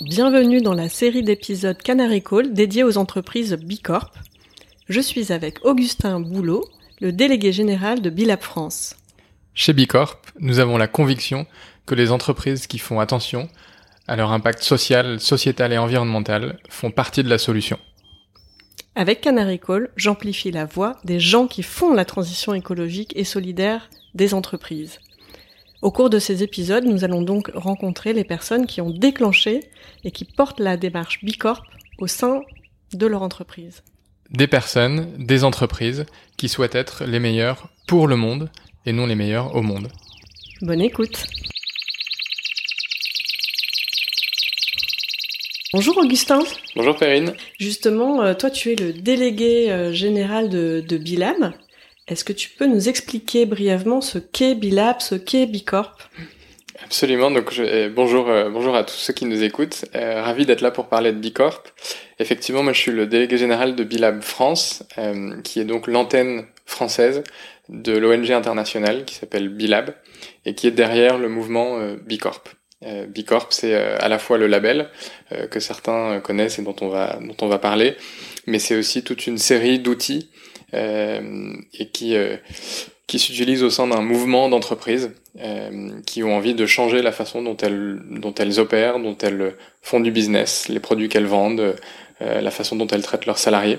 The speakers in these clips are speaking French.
Bienvenue dans la série d'épisodes Canary Call dédiée aux entreprises Bicorp. Je suis avec Augustin Boulot, le délégué général de Bilab France. Chez Bicorp, nous avons la conviction que les entreprises qui font attention à leur impact social, sociétal et environnemental font partie de la solution. Avec Canary Call, j'amplifie la voix des gens qui font la transition écologique et solidaire des entreprises. Au cours de ces épisodes, nous allons donc rencontrer les personnes qui ont déclenché et qui portent la démarche Bicorp au sein de leur entreprise. Des personnes, des entreprises qui souhaitent être les meilleures pour le monde et non les meilleures au monde. Bonne écoute. Bonjour Augustin. Bonjour Perrine. Justement, euh, toi tu es le délégué euh, général de, de Bilab. Est-ce que tu peux nous expliquer brièvement ce qu'est Bilab, ce qu'est Bicorp? Absolument. Donc bonjour, euh, bonjour à tous ceux qui nous écoutent. Euh, ravi d'être là pour parler de Bicorp. Effectivement, moi je suis le délégué général de Bilab France, euh, qui est donc l'antenne française de l'ONG internationale qui s'appelle Bilab et qui est derrière le mouvement Bicorp. Bicorp, c'est à la fois le label que certains connaissent et dont on va parler, mais c'est aussi toute une série d'outils et qui euh, qui s'utilisent au sein d'un mouvement d'entreprises euh, qui ont envie de changer la façon dont elles dont elles opèrent, dont elles font du business, les produits qu'elles vendent, la façon dont elles traitent leurs salariés.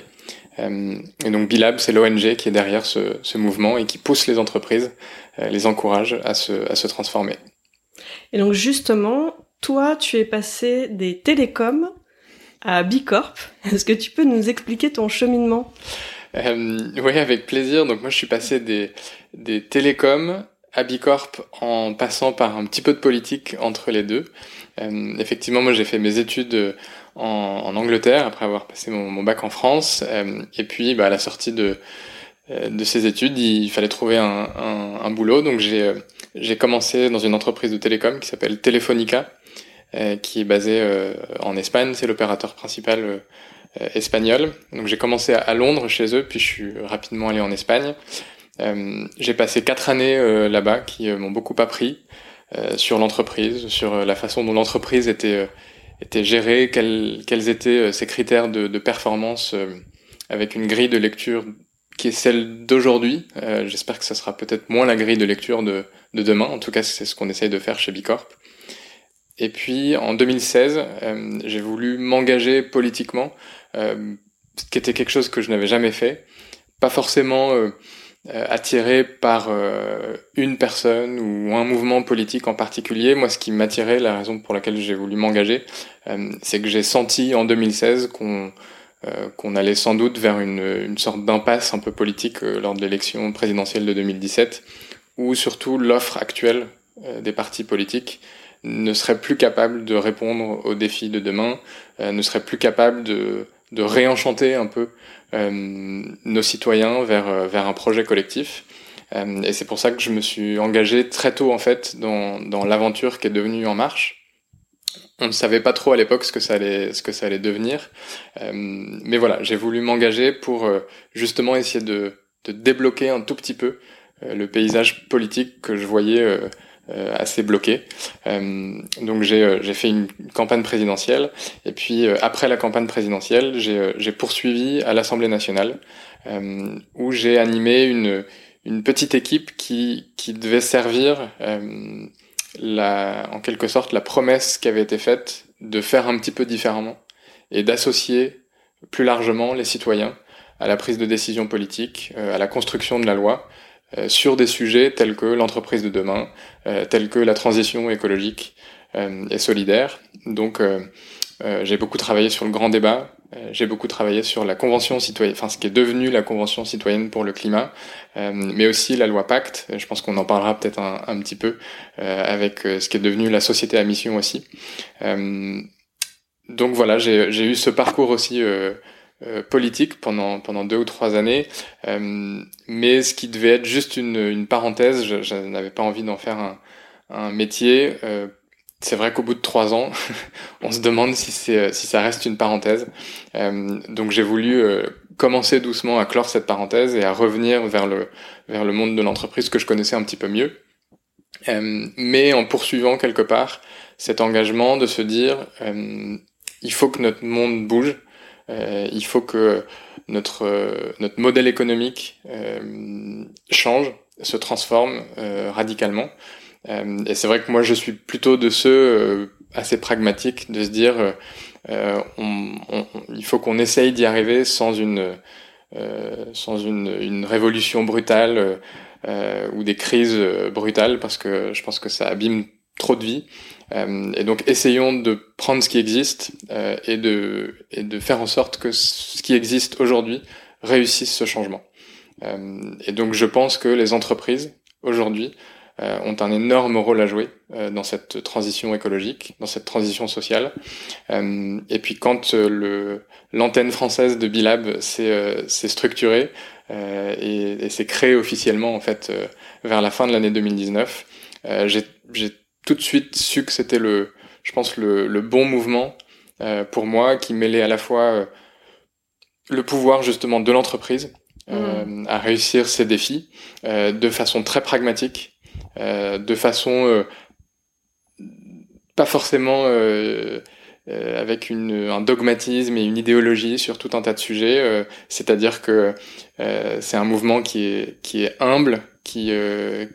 et donc Bilab, c'est l'ONG qui est derrière ce, ce, mouvement et qui pousse les entreprises, les encourage à se, à se transformer. Et donc justement, toi, tu es passé des télécoms à Bicorp. Est-ce que tu peux nous expliquer ton cheminement? Euh, oui, avec plaisir. Donc moi, je suis passé des, des télécoms à Bicorp en passant par un petit peu de politique entre les deux. Euh, effectivement, moi, j'ai fait mes études en, en, Angleterre après avoir passé mon, mon bac en France. Euh, et puis, bah, à la sortie de, euh, de ces études, il fallait trouver un, un, un boulot. Donc j'ai euh, j'ai commencé dans une entreprise de télécom qui s'appelle Telefonica, euh, qui est basée en Espagne. C'est l'opérateur principal euh, espagnol. Donc j'ai commencé à, Londres chez eux, puis je suis rapidement allé en Espagne. Euh, j'ai passé quatre années euh, là-bas qui m'ont beaucoup appris sur l'entreprise, sur la façon dont l'entreprise était était gérée, quels, quels étaient ses critères de, de performance avec une grille de lecture qui est celle d'aujourd'hui. J'espère que ça sera peut-être moins la grille de lecture de, de demain. En tout cas, c'est ce qu'on essaye de faire chez Bicorp. Et puis en 2016, euh, j'ai voulu m'engager politiquement, euh, ce qui était quelque chose que je n'avais jamais fait. Pas forcément euh, attiré par une personne ou un mouvement politique en particulier. Moi, ce qui m'attirait, la raison pour laquelle j'ai voulu m'engager, c'est que j'ai senti en 2016 qu'on qu'on allait sans doute vers une, une sorte d'impasse un peu politique lors de l'élection présidentielle de 2017, où surtout l'offre actuelle des partis politiques ne serait plus capable de répondre aux défis de demain, euh, ne serait plus capable de, de réenchanter un peu euh, nos citoyens vers, euh, vers un projet collectif. Euh, et c'est pour ça que je me suis engagé très tôt en fait dans, dans l'aventure qui est devenue En Marche. On ne savait pas trop à l'époque ce que ça allait ce que ça allait devenir, euh, mais voilà, j'ai voulu m'engager pour justement essayer de, de débloquer un tout petit peu le paysage politique que je voyais euh, assez bloqué. Euh, donc j'ai euh, j'ai fait une campagne présidentielle et puis après la campagne présidentielle, j'ai poursuivi à l'Assemblée nationale où j'ai animé une une petite équipe qui qui devait servir la en quelque sorte la promesse qui avait été faite de faire un petit peu différemment et d'associer plus largement les citoyens à la prise de décision politique, à la construction de la loi, euh, sur des sujets tels que l'entreprise de demain, euh, tels que la transition écologique euh, et solidaire. Donc j'ai beaucoup travaillé sur le grand débat, j'ai beaucoup travaillé sur la convention citoyenne, enfin ce qui est devenu la convention citoyenne pour le climat, mais aussi la loi Pacte. Je pense qu'on en parlera peut-être un, un, petit peu avec ce qui est devenu la société à mission aussi. donc voilà, j'ai eu ce parcours aussi euh, politique pendant pendant deux ou trois années, euh, mais ce qui devait être juste une, une parenthèse, je, je n'avais pas envie d'en faire un, un métier. Euh, c'est vrai qu'au bout de trois ans, on se demande si c'est si ça reste une parenthèse. donc j'ai voulu commencer doucement à clore cette parenthèse et à revenir vers le vers le monde de l'entreprise que je connaissais un petit peu mieux. mais en poursuivant quelque part cet engagement de se dire il faut que notre monde bouge, il faut que notre notre modèle économique change, se transforme radicalement. et c'est vrai que moi je suis plutôt de ceux assez pragmatiques de se dire euh, on, on, il faut qu'on essaye d'y arriver sans une euh, sans une, une, révolution brutale euh, ou des crises brutales parce que je pense que ça abîme trop de vie. Et donc essayons de prendre ce qui existe et de et de faire en sorte que ce qui existe aujourd'hui réussisse ce changement. et donc je pense que les entreprises aujourd'hui euh, ont un énorme rôle à jouer euh, dans cette transition écologique, dans cette transition sociale. Euh, et puis quand l'antenne française de Bilab s'est structurée et, et s'est créée officiellement en fait vers la fin de l'année 2019, j'ai tout de suite su que c'était le, je pense le, le bon mouvement pour moi qui mêlait à la fois le pouvoir justement de l'entreprise mmh. à réussir ses défis de façon très pragmatique euh, de façon euh, pas forcément euh, avec une, un dogmatisme et une idéologie sur tout un tas de sujets. C'est-à-dire que c'est un mouvement qui est, qui est humble, qui,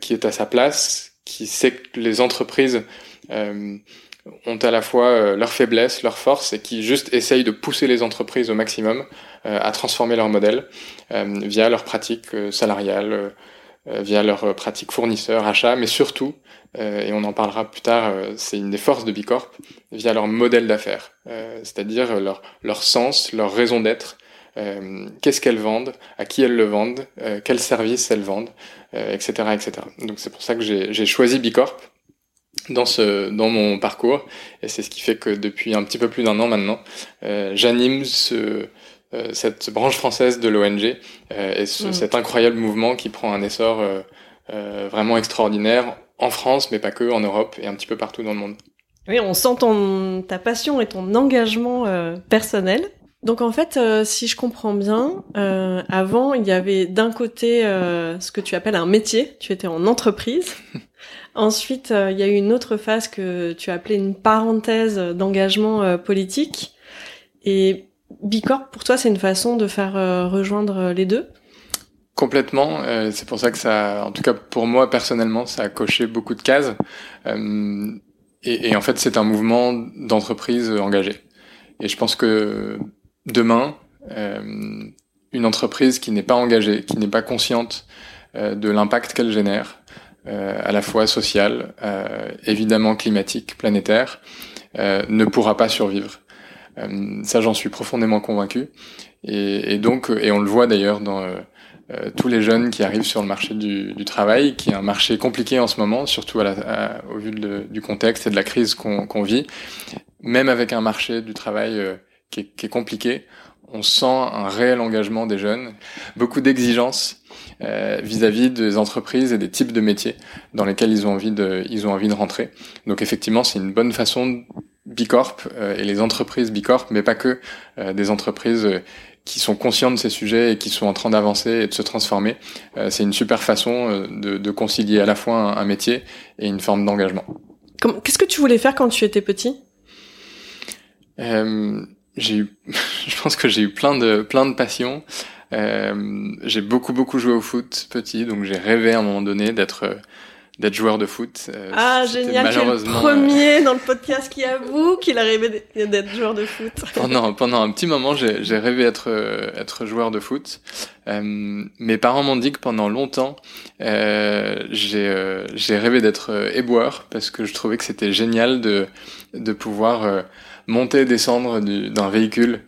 qui est à sa place, qui sait que les entreprises ont à la fois leurs faiblesses, leurs forces, et qui juste essayent de pousser les entreprises au maximum à transformer leur modèle via leurs pratiques salariales, euh, via leurs pratiques fournisseurs, achats, mais surtout, euh, et on en parlera plus tard, euh, c'est une des forces de Bicorp, via leur modèle d'affaires, c'est-à-dire leur sens, leur raison d'être, qu'est-ce qu'elles vendent, à qui elles le vendent, quels services elles vendent, etc., etc. Donc c'est pour ça que j'ai choisi Bicorp dans ce dans mon parcours et c'est ce qui fait que depuis un petit peu plus d'un an maintenant, j'anime ce euh, cette branche française de l'ONG euh, et mm. cet incroyable mouvement qui prend un essor euh, vraiment extraordinaire en France, mais pas que, en Europe et un petit peu partout dans le monde. Oui, on sent ton, ta passion et ton engagement personnel. Donc en fait, si je comprends bien, avant il y avait d'un côté ce que tu appelles un métier, tu étais en entreprise. Ensuite, il y a eu une autre phase que tu as appelée une parenthèse d'engagement politique. Et Bicorp, pour toi, c'est une façon de faire euh, rejoindre euh, les deux? Complètement. Euh, c'est pour ça que ça, en tout cas pour moi personnellement, ça a coché beaucoup de cases. et, en fait, c'est un mouvement d'entreprise engagée. Et je pense que demain, une entreprise qui n'est pas engagée, qui n'est pas consciente de l'impact qu'elle génère, à la fois social, évidemment climatique, planétaire, ne pourra pas survivre. Euh, ça, j'en suis profondément convaincu. Et, donc, et on le voit d'ailleurs dans euh, euh, tous les jeunes qui arrivent sur le marché du, travail, qui est un marché compliqué en ce moment, surtout au vu du contexte et de la crise qu'on vit. Même avec un marché du travail qui est, qui, est, compliqué, on sent un réel engagement des jeunes, beaucoup d'exigences vis-à-vis des entreprises et des types de métiers dans lesquels ils ont envie de, ils ont envie de rentrer. Donc effectivement, c'est une bonne façon Bicorp euh, et les entreprises Bicorp, mais pas que, euh, des entreprises euh, qui sont conscientes de ces sujets et qui sont en train d'avancer et de se transformer. c'est une super façon de, de, concilier à la fois un, métier et une forme d'engagement. Qu'est-ce que tu voulais faire quand tu étais petit? Euh, J'ai eu, je pense que j'ai eu plein de plein de passions. Euh, j'ai beaucoup beaucoup joué au foot petit, donc j'ai rêvé à un moment donné d'être d'être joueur de foot. Euh, ah, génial, es le premier euh, dans le podcast qui avoue qu'il a rêvé d'être joueur de foot. pendant, pendant un petit moment, j'ai rêvé d'être euh, être joueur de foot. Euh, mes parents m'ont dit que pendant longtemps, euh, j'ai rêvé d'être éboueur parce que je trouvais que c'était génial de, de pouvoir monter et descendre d'un véhicule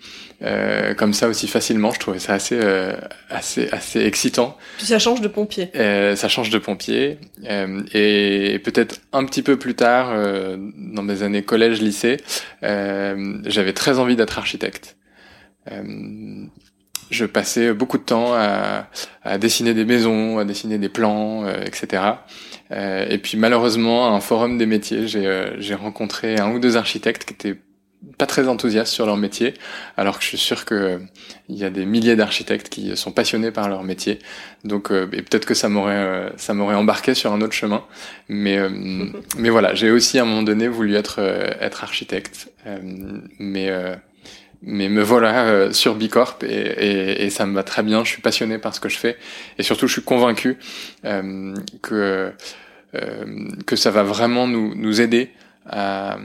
euh, comme ça aussi facilement. Je trouvais ça assez euh, assez assez excitant. Puis ça change de pompier. Euh, ça change de pompier euh, et peut-être un petit peu plus tard, euh, dans mes années collège lycée, j'avais très envie d'être architecte. je passais beaucoup de temps à, à, dessiner des maisons, à dessiner des plans, etc. et puis malheureusement, à un forum des métiers, j'ai rencontré un ou deux architectes qui étaient pas très enthousiastes sur leur métier, alors que je suis sûr que il y a des milliers d'architectes qui sont passionnés par leur métier. Donc, et peut-être que ça m'aurait ça m'aurait embarqué sur un autre chemin. Mais mais voilà, j'ai aussi à un moment donné voulu être être architecte. mais mais me voilà euh, sur Bicorp et, et, et, ça me va très bien. Je suis passionné par ce que je fais et surtout je suis convaincu euh, que euh, que ça va vraiment nous, nous aider à,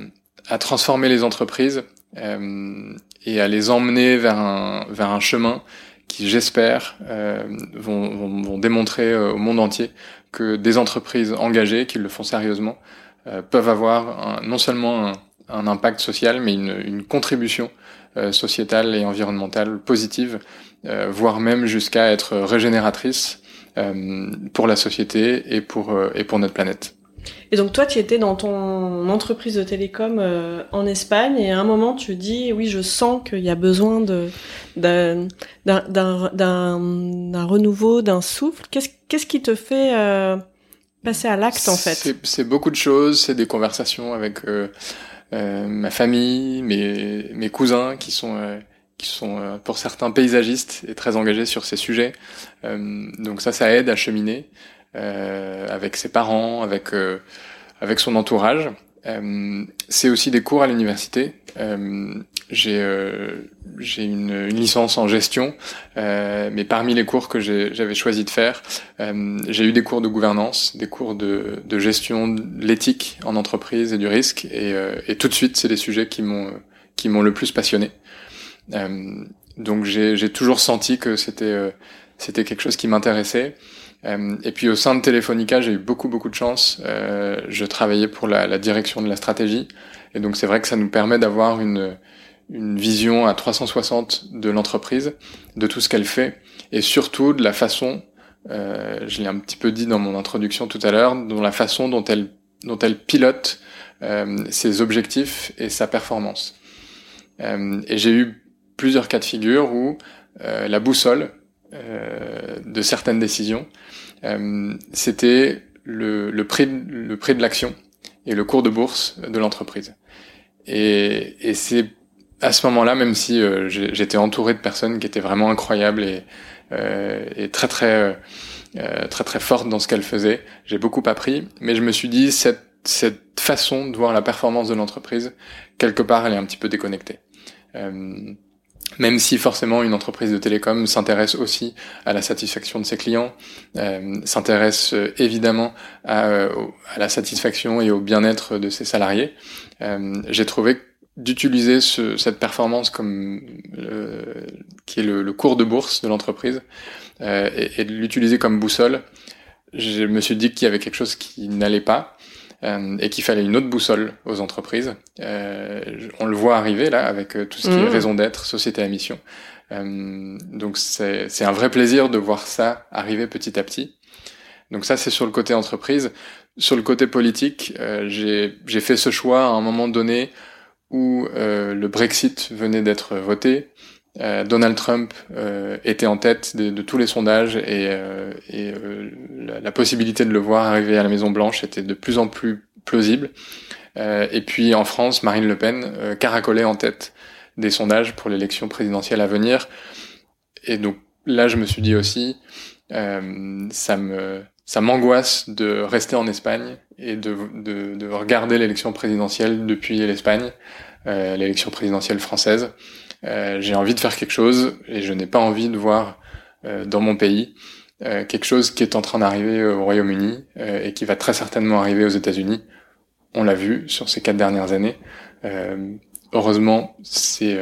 à transformer les entreprises euh, et à les emmener vers un vers un chemin qui j'espère euh, vont, vont, vont, démontrer au monde entier que des entreprises engagées qui le font sérieusement peuvent avoir non seulement un, un impact social mais une, une contribution euh, sociétale et environnementale positive, euh, voire même jusqu'à être régénératrice euh, pour la société et pour, et pour notre planète. Et donc toi, tu étais dans ton entreprise de télécom en Espagne et à un moment tu dis oui, je sens qu'il y a besoin de d'un d'un renouveau, d'un souffle. Qu'est-ce qu'est-ce qui te fait passer à l'acte en fait? C'est beaucoup de choses. C'est des conversations avec euh, ma famille, mes, mes cousins qui sont euh, qui sont euh, pour certains paysagistes et très engagés sur ces sujets. donc ça, ça aide à cheminer avec ses parents, avec avec son entourage. c'est aussi des cours à l'université. j'ai j'ai une, une, licence en gestion, euh, mais parmi les cours que j'avais choisi de faire, euh, j'ai eu des cours de gouvernance, des cours de, de gestion de l'éthique en entreprise et du risque, et, euh, et tout de suite, c'est des sujets qui m'ont qui m'ont le plus passionné. Euh, donc j'ai toujours senti que c'était euh, c'était quelque chose qui m'intéressait. Et puis au sein de Telefonica, j'ai eu beaucoup beaucoup de chance. je travaillais pour la, la direction de la stratégie, et donc c'est vrai que ça nous permet d'avoir une une vision à 360 de l'entreprise, de tout ce qu'elle fait, et surtout de la façon, euh, je l'ai un petit peu dit dans mon introduction tout à l'heure, dans la façon dont elle, dont elle pilote euh, ses objectifs et sa performance. Euh, et j'ai eu plusieurs cas de figure où euh, la boussole euh, de certaines décisions, euh, c'était le, le, prix, le prix de l'action et le cours de bourse de l'entreprise. Et, et c'est à ce moment-là, même si euh, j'étais entouré de personnes qui étaient vraiment incroyables et, euh, et très très euh, très très fortes dans ce qu'elles faisaient, j'ai beaucoup appris. Mais je me suis dit cette cette façon de voir la performance de l'entreprise, quelque part, elle est un petit peu déconnectée. Même si forcément une entreprise de télécom s'intéresse aussi à la satisfaction de ses clients, s'intéresse évidemment à, à, la satisfaction et au bien-être de ses salariés, j'ai trouvé d'utiliser ce, cette performance comme euh, qui est le, cours de bourse de l'entreprise euh, et, de l'utiliser comme boussole, je me suis dit qu'il y avait quelque chose qui n'allait pas euh, et qu'il fallait une autre boussole aux entreprises. Euh, on le voit arriver là avec euh, tout ce qui est mmh. raison d'être, société à mission. Euh, donc c'est un vrai plaisir de voir ça arriver petit à petit. Donc ça c'est sur le côté entreprise. Sur le côté politique, j'ai fait ce choix à un moment donné où euh, le Brexit venait d'être voté, euh, Donald Trump euh, était en tête de, tous les sondages et, euh, et euh, la, possibilité de le voir arriver à la Maison Blanche était de plus en plus plausible. et puis en France, Marine Le Pen caracolait en tête des sondages pour l'élection présidentielle à venir. Et donc là, je me suis dit aussi, ça me m'angoisse de rester en Espagne et de, de, de regarder l'élection présidentielle depuis l'Espagne, l'élection présidentielle française. Euh, j'ai envie de faire quelque chose et je n'ai pas envie de voir euh, dans mon pays euh, quelque chose qui est en train d'arriver au Royaume-Uni euh, et qui va très certainement arriver aux États-Unis. On l'a vu sur ces quatre dernières années. heureusement, c'est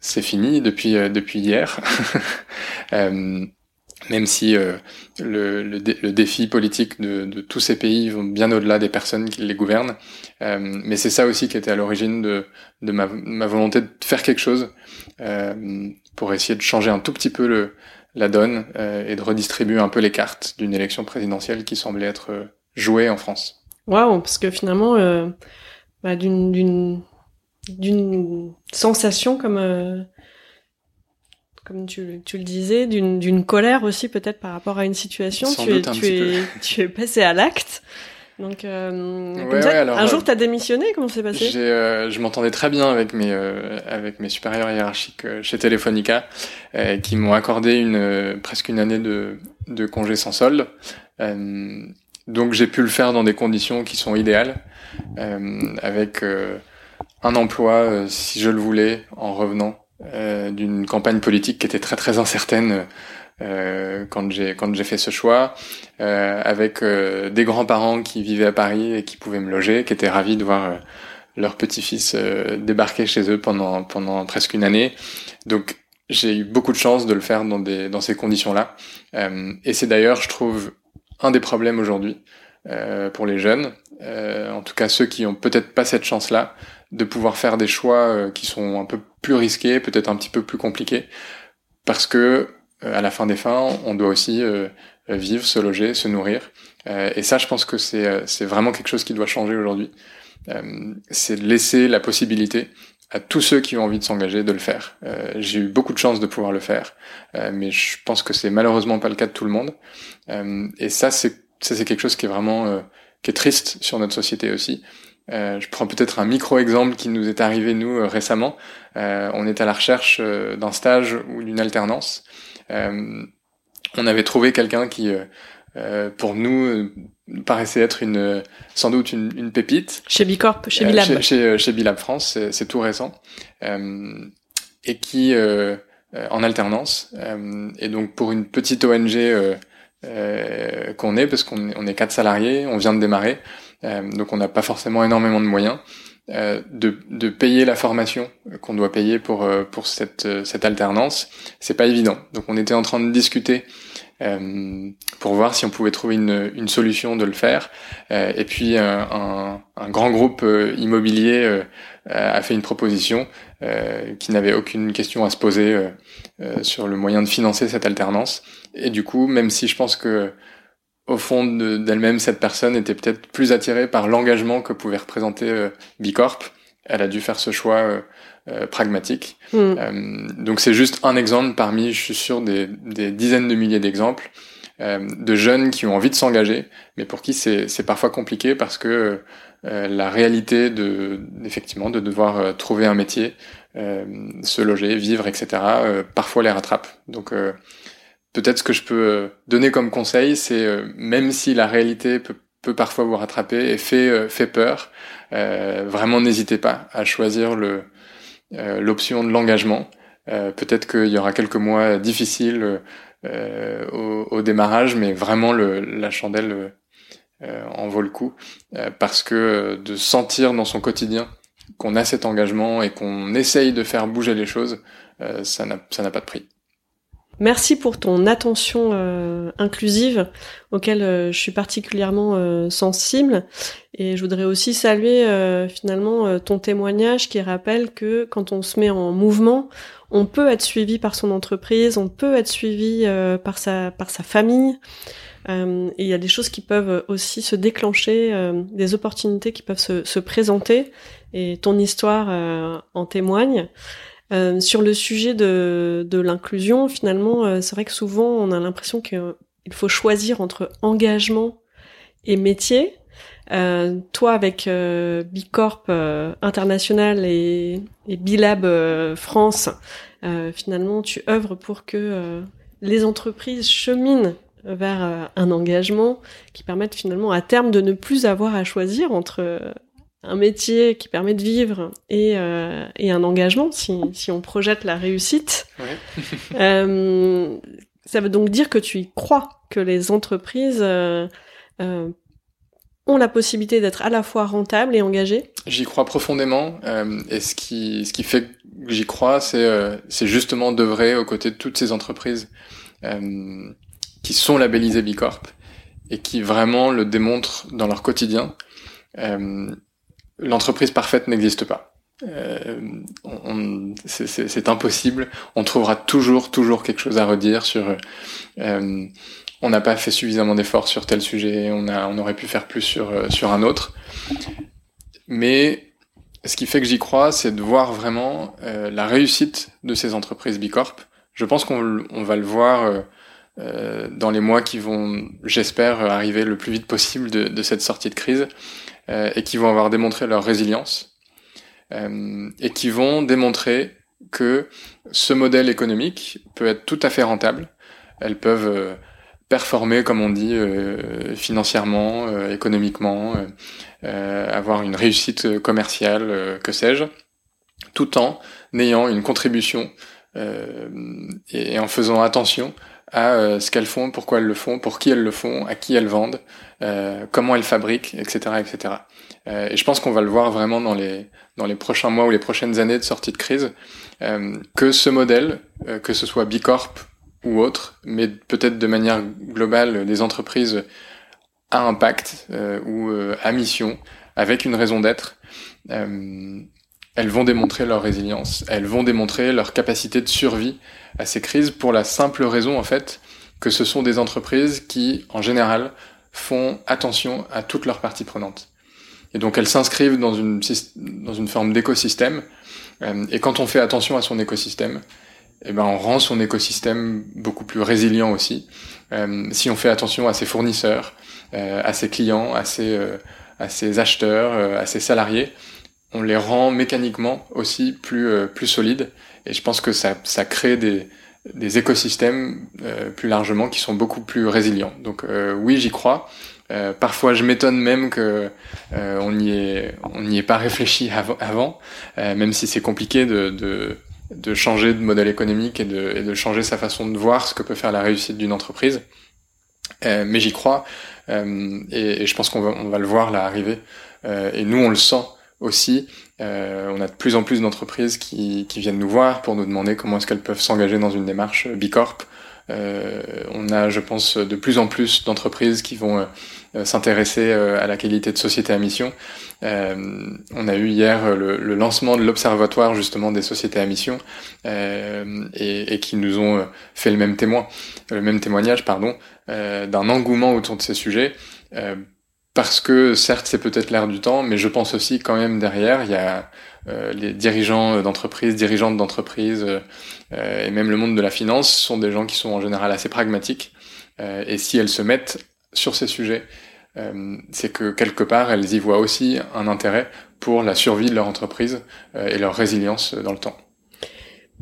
c'est fini depuis depuis hier. même si euh, le, le, le, défi politique de, de, tous ces pays vont bien au-delà des personnes qui les gouvernent. Euh, mais c'est ça aussi qui était à l'origine de, de ma, ma, volonté de faire quelque chose euh, pour essayer de changer un tout petit peu le, la donne euh, et de redistribuer un peu les cartes d'une élection présidentielle qui semblait être euh, jouée en France. Waouh, parce que finalement, euh, bah, d'une d'une sensation comme comme tu, tu le disais, d'une colère aussi peut-être par rapport à une situation. tu, es, tu, es, tu es passé à l'acte. Donc, un jour, tu as démissionné Comment c'est passé? Je m'entendais très bien avec mes, avec mes supérieurs hiérarchiques chez Telefonica, qui m'ont accordé une, presque une année de, de congé sans solde. donc j'ai pu le faire dans des conditions qui sont idéales, avec un emploi, si je le voulais, en revenant d'une campagne politique qui était très très incertaine euh, quand j'ai quand j'ai fait ce choix, euh, avec euh, des grands-parents qui vivaient à Paris et qui pouvaient me loger, qui étaient ravis de voir leur petit-fils débarquer chez eux pendant pendant presque une année. Donc j'ai eu beaucoup de chance de le faire dans des dans ces conditions-là. et c'est d'ailleurs, je trouve, un des problèmes aujourd'hui pour les jeunes, en tout cas ceux qui ont peut-être pas cette chance-là, de pouvoir faire des choix qui sont un peu plus risqués, peut-être un petit peu plus compliqués, parce que euh, à la fin des fins, on doit aussi euh, vivre, se loger, se nourrir. Euh, et ça, je pense que c'est vraiment quelque chose qui doit changer aujourd'hui. c'est laisser la possibilité à tous ceux qui ont envie de s'engager de le faire. J'ai eu beaucoup de chance de pouvoir le faire, mais je pense que c'est malheureusement pas le cas de tout le monde. et ça, c'est ça, c'est quelque chose qui est vraiment qui est triste sur notre société aussi. Euh, je prends peut-être un micro-exemple qui nous est arrivé, nous, récemment. Euh, on est à la recherche d'un stage ou d'une alternance. Euh, on avait trouvé quelqu'un qui, euh, euh, pour nous, paraissait être une sans doute une, une pépite. Chez Bicorp, chez Bilab. chez, chez, chez, Bilab France, c'est tout récent. et qui, en alternance, et donc pour une petite ONG qu'on est, parce qu'on on est quatre salariés, on vient de démarrer, donc on n'a pas forcément énormément de moyens. Euh, de, de, payer la formation qu'on doit payer pour euh, pour cette euh, cette alternance, c'est pas évident. Donc on était en train de discuter euh, pour voir si on pouvait trouver une, une solution de le faire. et puis un, un, grand groupe immobilier a fait une proposition qui n'avait aucune question à se poser sur le moyen de financer cette alternance. Et du coup, même si je pense que au fond d'elle-même, cette personne était peut-être plus attirée par l'engagement que pouvait représenter euh, Bicorp. Elle a dû faire ce choix euh, euh, pragmatique. Mm. donc c'est juste un exemple parmi, je suis sûr, des, des dizaines de milliers d'exemples de jeunes qui ont envie de s'engager, mais pour qui c'est parfois compliqué parce que la réalité de effectivement de devoir trouver un métier, se loger, vivre, etc. parfois les rattrape. Donc peut-être ce que je peux euh, donner comme conseil, c'est euh, même si la réalité peut, parfois vous rattraper et fait, euh, fait peur, vraiment n'hésitez pas à choisir le l'option de l'engagement. peut-être qu'il y aura quelques mois difficiles au, au, démarrage, mais vraiment le, la chandelle en vaut le coup parce que de sentir dans son quotidien qu'on a cet engagement et qu'on essaye de faire bouger les choses, ça n'a pas de prix. Merci pour ton attention euh, inclusive auquel euh, je suis particulièrement euh, sensible. Et je voudrais aussi saluer finalement ton témoignage qui rappelle que quand on se met en mouvement, on peut être suivi par son entreprise, on peut être suivi par sa par sa famille. Et il y a des choses qui peuvent aussi se déclencher, des opportunités qui peuvent se, se présenter. Et ton histoire en témoigne. Euh, sur le sujet de, de l'inclusion, finalement, euh, c'est vrai que souvent on a l'impression qu'il faut choisir entre engagement et métier. Euh, toi, avec Bicorp International et, et Bilab France, finalement, tu œuvres pour que les entreprises cheminent vers un engagement qui permette finalement à terme de ne plus avoir à choisir entre un métier qui permet de vivre et, euh, et un engagement, si, si, on projette la réussite. euh, ça veut donc dire que tu y crois, que les entreprises euh, euh, ont la possibilité d'être à la fois rentables et engagées J'y crois profondément, euh, et ce qui, ce qui fait que j'y crois, c'est c'est justement d'œuvrer aux côtés de toutes ces entreprises qui sont labellisées Bicorp et qui vraiment le démontrent dans leur quotidien. Euh, l'entreprise parfaite n'existe pas. Euh, c'est impossible. On trouvera toujours, toujours quelque chose à redire sur. Euh, on n'a pas fait suffisamment d'efforts sur tel sujet. On a, on aurait pu faire plus sur euh, sur un autre. Mais ce qui fait que j'y crois, c'est de voir vraiment euh, la réussite de ces entreprises Bicorp. Je pense qu'on va le voir dans les mois qui vont, j'espère, arriver le plus vite possible de cette sortie de crise et qui vont avoir démontré leur résilience et qui vont démontrer que ce modèle économique peut être tout à fait rentable. Elles peuvent performer, comme on dit, euh, financièrement, euh, économiquement, euh, avoir une réussite commerciale, que sais-je, tout en ayant une contribution et, en faisant attention à ce qu'elles font, pourquoi elles le font, pour qui elles le font, à qui elles vendent, comment elles fabriquent, etc., etc. et je pense qu'on va le voir vraiment dans les dans les prochains mois ou les prochaines années de sortie de crise, que ce modèle, que ce soit Bicorp ou autres, mais peut-être de manière globale, des entreprises à impact euh, ou euh, à mission, avec une raison d'être, euh, elles vont démontrer leur résilience, elles vont démontrer leur capacité de survie à ces crises pour la simple raison en fait que ce sont des entreprises qui, en général, font attention à toutes leurs parties prenantes. Et donc elles s'inscrivent dans une, dans une forme d'écosystème. et quand on fait attention à son écosystème, eh ben, on rend son écosystème beaucoup plus résilient aussi. Euh, si on fait attention à ses fournisseurs, euh, à ses clients, à ses, euh, à ses acheteurs, euh, à ses salariés, on les rend mécaniquement aussi plus, euh, plus solides. Et je pense que ça, ça crée des, des écosystèmes plus largement qui sont beaucoup plus résilients. Donc oui, j'y crois. parfois, je m'étonne même que on n'y est, on n'y ait pas réfléchi avant, avant même si c'est compliqué de, de de changer de modèle économique et de, et de, changer sa façon de voir ce que peut faire la réussite d'une entreprise. Euh, mais j'y crois euh, et, et, je pense qu'on va, on va le voir là arriver. Euh, et nous, on le sent aussi. Euh, on a de plus en plus d'entreprises qui, qui, viennent nous voir pour nous demander comment est-ce qu'elles peuvent s'engager dans une démarche Bicorp. Euh, on a, je pense, de plus en plus d'entreprises qui vont euh, s'intéresser euh, à la qualité de société à mission. Euh, on a eu hier le, le lancement de l'observatoire justement des sociétés à mission et, et, qui nous ont fait le même témoin, le même témoignage, pardon, d'un engouement autour de ces sujets parce que certes c'est peut-être l'air du temps, mais je pense aussi quand même derrière il y a euh, les dirigeants d'entreprise, dirigeantes d'entreprise euh, et même le monde de la finance sont des gens qui sont en général assez pragmatiques et si elles se mettent sur ces sujets euh, c'est que quelque part, elles y voient aussi un intérêt pour la survie de leur entreprise euh, et leur résilience dans le temps.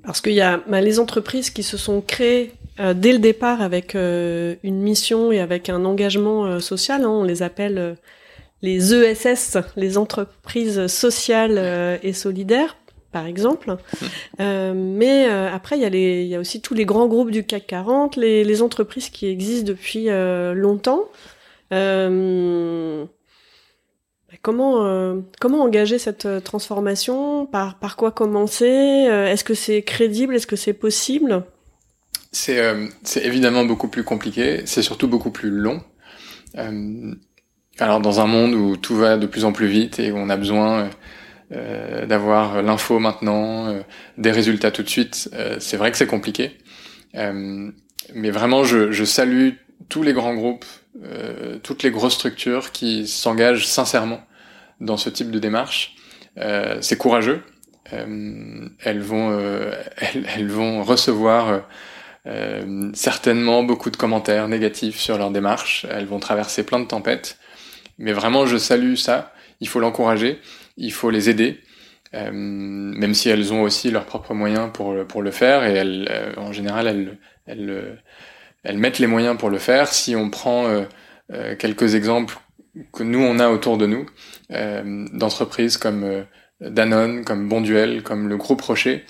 Parce qu'il y a bah, les entreprises qui se sont créées euh, dès le départ avec une mission et avec un engagement social, hein, on les appelle les ESS, les entreprises sociales et solidaires, par exemple. Euh, mais après, il y, a les, il y a aussi tous les grands groupes du CAC 40, les, les entreprises qui existent depuis longtemps, euh, comment euh, comment engager cette euh, transformation? Par par quoi commencer? Est-ce que c'est crédible? Est-ce que c'est possible? C'est c'est évidemment beaucoup plus compliqué. C'est surtout beaucoup plus long. alors dans un monde où tout va de plus en plus vite et où on a besoin d'avoir l'info maintenant, des résultats tout de suite, c'est vrai que c'est compliqué. mais vraiment, je, je salue tous les grands groupes euh, toutes les grosses structures qui s'engagent sincèrement dans ce type de démarche. Euh, c'est courageux. Euh, elles vont, euh, elles, elles, vont recevoir euh, certainement beaucoup de commentaires négatifs sur leur démarche. Elles vont traverser plein de tempêtes. Mais vraiment, je salue ça. Il faut l'encourager. Il faut les aider. même si elles ont aussi leurs propres moyens pour, pour le faire. Et elles, en général, elles, elles elles mettent les moyens pour le faire. Si on prend euh, euh, quelques exemples que nous on a autour de nous, euh, d'entreprises comme Danone, comme Bonduel, comme le groupe Rocher,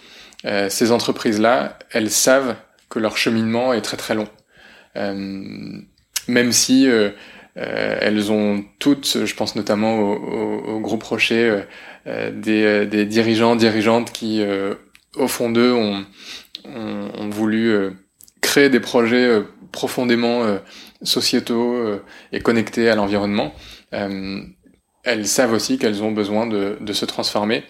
ces entreprises-là, elles savent que leur cheminement est très très long. même si elles ont toutes, je pense notamment au, groupe Rocher, des, des, dirigeants, dirigeantes qui, au fond d'eux, ont, ont, ont, voulu créer des projets euh, profondément euh, sociétaux euh, et connectés à l'environnement, elles savent aussi qu'elles ont besoin de, de se transformer.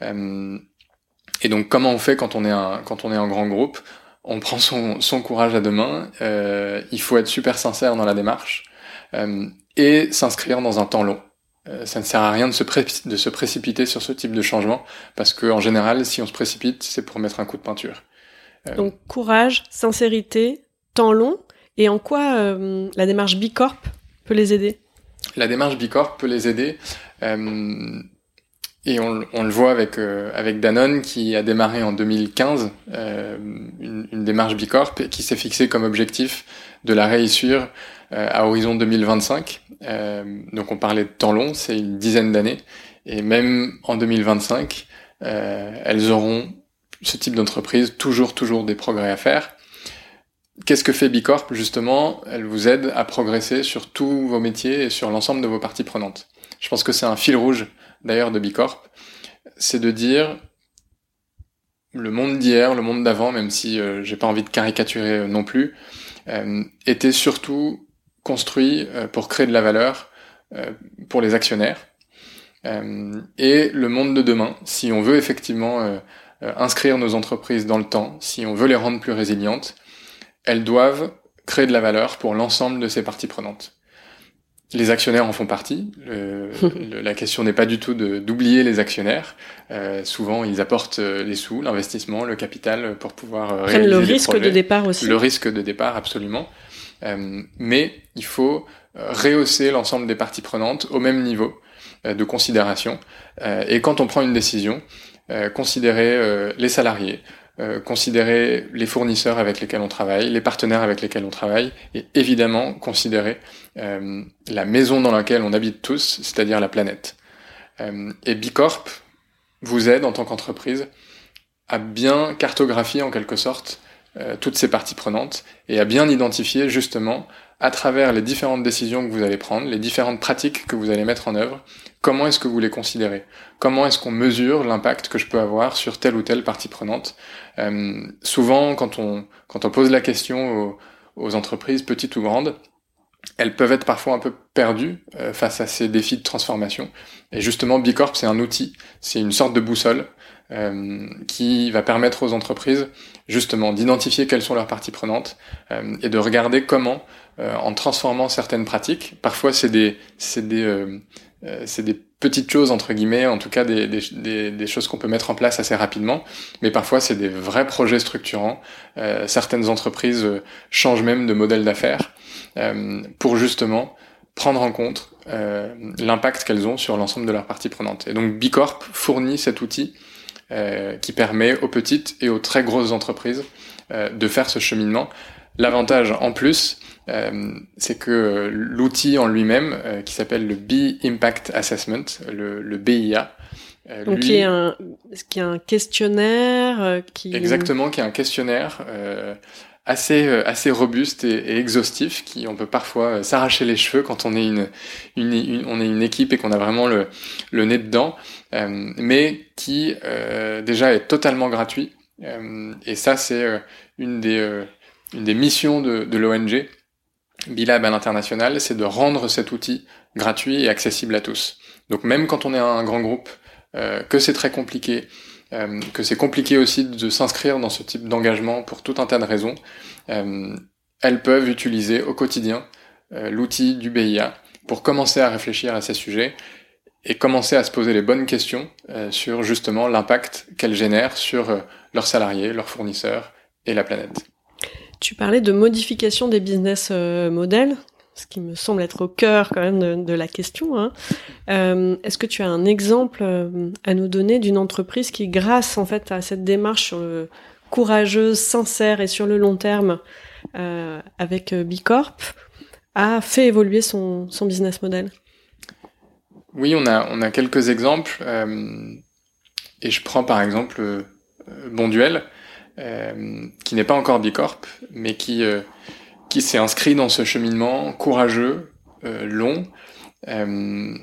et donc, comment on fait quand on est un, quand on est un grand groupe? On prend son, son courage à deux mains. il faut être super sincère dans la démarche et s'inscrire dans un temps long. ça ne sert à rien de se, de se précipiter sur ce type de changement parce que en général, si on se précipite, c'est pour mettre un coup de peinture. Euh, Donc courage, sincérité, temps long. Et en quoi euh, la démarche Bicorp peut les aider? La démarche Bicorp peut les aider. Euh, et on, on, le voit avec euh, avec Danone qui a démarré en 2015 euh, une, une, démarche Bicorp et qui s'est fixé comme objectif de la réussir euh, à horizon 2025. donc on parlait de temps long, c'est une dizaine d'années. Et même en 2025, elles auront ce type d'entreprise toujours toujours des progrès à faire. Qu'est-ce que fait Bicorp? Justement Elle vous aide à progresser sur tous vos métiers et sur l'ensemble de vos parties prenantes. Je pense que c'est un fil rouge d'ailleurs de Bicorp, c'est de dire le monde d'hier, le monde d'avant, même si euh, j'ai pas envie de caricaturer euh, non plus, euh, était surtout construit pour créer de la valeur pour les actionnaires. et le monde de demain, si on veut effectivement inscrire nos entreprises dans le temps, si on veut les rendre plus résilientes, elles doivent créer de la valeur pour l'ensemble de ces parties prenantes. Les actionnaires en font partie. la question n'est pas du tout d'oublier les actionnaires. Euh, souvent, ils apportent euh, les sous, l'investissement, le capital pour pouvoir euh, réaliser le risque de départ aussi. Le risque de départ, absolument. Euh, mais il faut euh, rehausser l'ensemble des parties prenantes au même niveau de considération. et quand on prend une décision, considérer les salariés, euh, considérer les fournisseurs avec lesquels on travaille, les partenaires avec lesquels on travaille, et évidemment considérer euh, la maison dans laquelle on habite tous, c'est-à-dire la planète. Euh, et Bicorp vous aide en tant qu'entreprise à bien cartographier en quelque sorte toutes ces parties prenantes et à bien identifier justement à travers les différentes décisions que vous allez prendre, les différentes pratiques que vous allez mettre en œuvre, comment est-ce que vous les considérez? Comment est-ce qu'on mesure l'impact que je peux avoir sur telle ou telle partie prenante? Euh, Souvent, quand on, quand on pose la question aux, entreprises, petites ou grandes, elles peuvent être parfois un peu perdues euh, face à ces défis de transformation. Et justement, Bicorp, c'est un outil, c'est une sorte de boussole euh, qui va permettre aux entreprises justement d'identifier quelles sont leurs parties prenantes et de regarder comment, en transformant certaines pratiques, parfois c'est des, c'est des, c'est des petites choses entre guillemets, en tout cas des, choses qu'on peut mettre en place assez rapidement, mais parfois c'est des vrais projets structurants. certaines entreprises changent même de modèle d'affaires pour justement prendre en compte l'impact qu'elles ont sur l'ensemble de leurs parties prenantes. Et donc Bicorp fournit cet outil euh, qui permet aux petites et aux très grosses entreprises euh, de faire ce cheminement. L'avantage en plus, euh, c'est que l'outil en lui-même, qui s'appelle le B Impact Assessment, le, le BIA, donc qui est un qui est un questionnaire qui exactement qui est un questionnaire assez euh, assez robuste et, exhaustif qui on peut parfois euh, s'arracher les cheveux quand on est une, une, on est une équipe et qu'on a vraiment le, le nez dedans euh, mais qui déjà est totalement gratuit et ça c'est une des une des missions de, de l'ONG Bilab à l'international c'est de rendre cet outil gratuit et accessible à tous donc même quand on est un grand groupe que c'est très compliqué euh, que c'est compliqué aussi de s'inscrire dans ce type d'engagement pour tout un tas de raisons, euh, elles peuvent utiliser au quotidien euh, l'outil du BIA pour commencer à réfléchir à ces sujets et commencer à se poser les bonnes questions sur justement l'impact qu'elles génèrent sur leurs salariés, leurs fournisseurs et la planète. Tu parlais de modification des business models ce qui me semble être au cœur quand même de, la question. Hein. Euh, Est-ce que tu as un exemple euh, à nous donner d'une entreprise qui, grâce en fait à cette démarche euh, courageuse, sincère et sur le long terme euh, avec euh, Bicorp, a fait évoluer son, son business model? Oui, on a, on a quelques exemples. et je prends par exemple Bonduel, qui n'est pas encore Bicorp, mais qui qui s'est inscrit dans ce cheminement courageux, euh, long. Euh,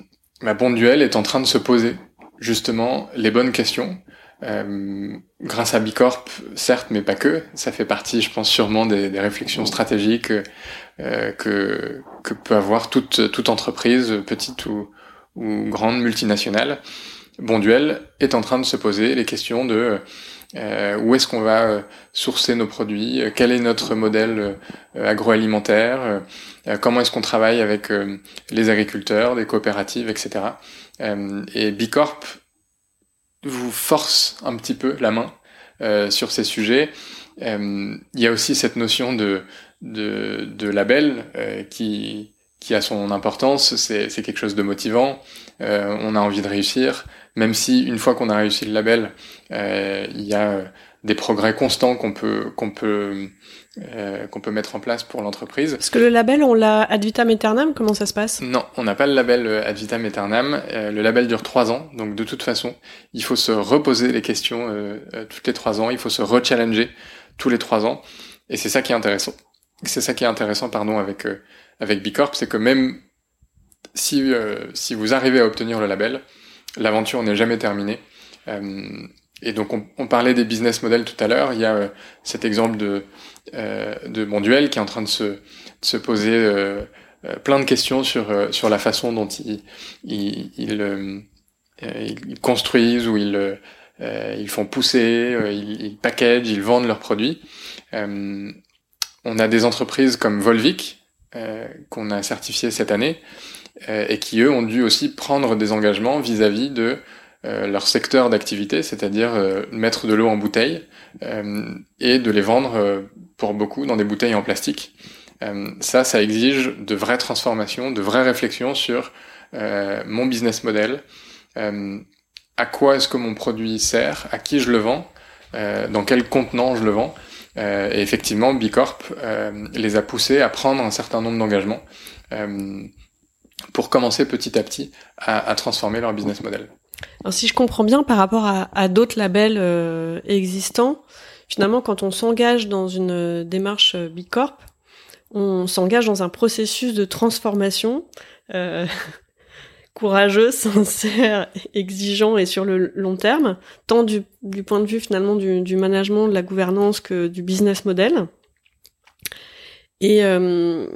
ma Bonduel est en train de se poser justement les bonnes questions. Euh, grâce à Bicorp, certes, mais pas que. Ça fait partie, je pense, sûrement des, des réflexions stratégiques euh, que, que peut avoir toute, toute entreprise, petite ou, ou grande multinationale. Bonduel est en train de se poser les questions de euh, où est-ce qu'on va euh, sourcer nos produits euh, Quel est notre modèle agroalimentaire Comment est-ce qu'on travaille avec les agriculteurs, des coopératives, etc. et Bicorp vous force un petit peu la main sur ces sujets. il y a aussi cette notion de de, de label qui qui a son importance, c'est quelque chose de motivant, on a envie de réussir, même si une fois qu'on a réussi le label, il y a des progrès constants qu'on peut qu'on peut euh, qu'on peut mettre en place pour l'entreprise. Est-ce que le label, on l'a ad vitam aeternam Comment ça se passe? Non, on n'a pas le label euh, ad vitam aeternam. Euh, le label dure trois ans, donc de toute façon, il faut se reposer les questions euh, toutes les trois ans. Il faut se rechallenger tous les trois ans, et c'est ça qui est intéressant. C'est ça qui est intéressant, pardon, avec avec Bicorp, c'est que même si si vous arrivez à obtenir le label, l'aventure n'est jamais terminée. Et donc on, parlait des business models tout à l'heure. Il y a euh, cet exemple de euh, de Monduel qui est en train de se de se poser euh, euh plein de questions sur euh, sur la façon dont ils, ils construisent ou ils ils font pousser, ils, ils packagent, ils vendent leurs produits. on a des entreprises comme Volvic qu'on a certifié cette année et qui eux ont dû aussi prendre des engagements vis-à-vis -vis de euh, leur secteur d'activité, c'est-à-dire euh, mettre de l'eau en bouteille euh, et de les vendre pour beaucoup dans des bouteilles en plastique. ça, ça exige de vraies transformations, de vraies réflexions sur mon business model, à quoi est-ce que mon produit sert, à qui je le vends, dans quel contenant je le vends. et effectivement, Bicorp les a poussés à prendre un certain nombre d'engagements pour commencer petit à petit à, transformer leur business model. Alors, si je comprends bien par rapport à, d'autres labels euh, existants, finalement, quand on s'engage dans une démarche euh, Bicorp, on s'engage dans un processus de transformation euh, courageux, sincère, exigeant et sur le long terme, tant du, point de vue finalement du, management, de la gouvernance que du business model. Et euh,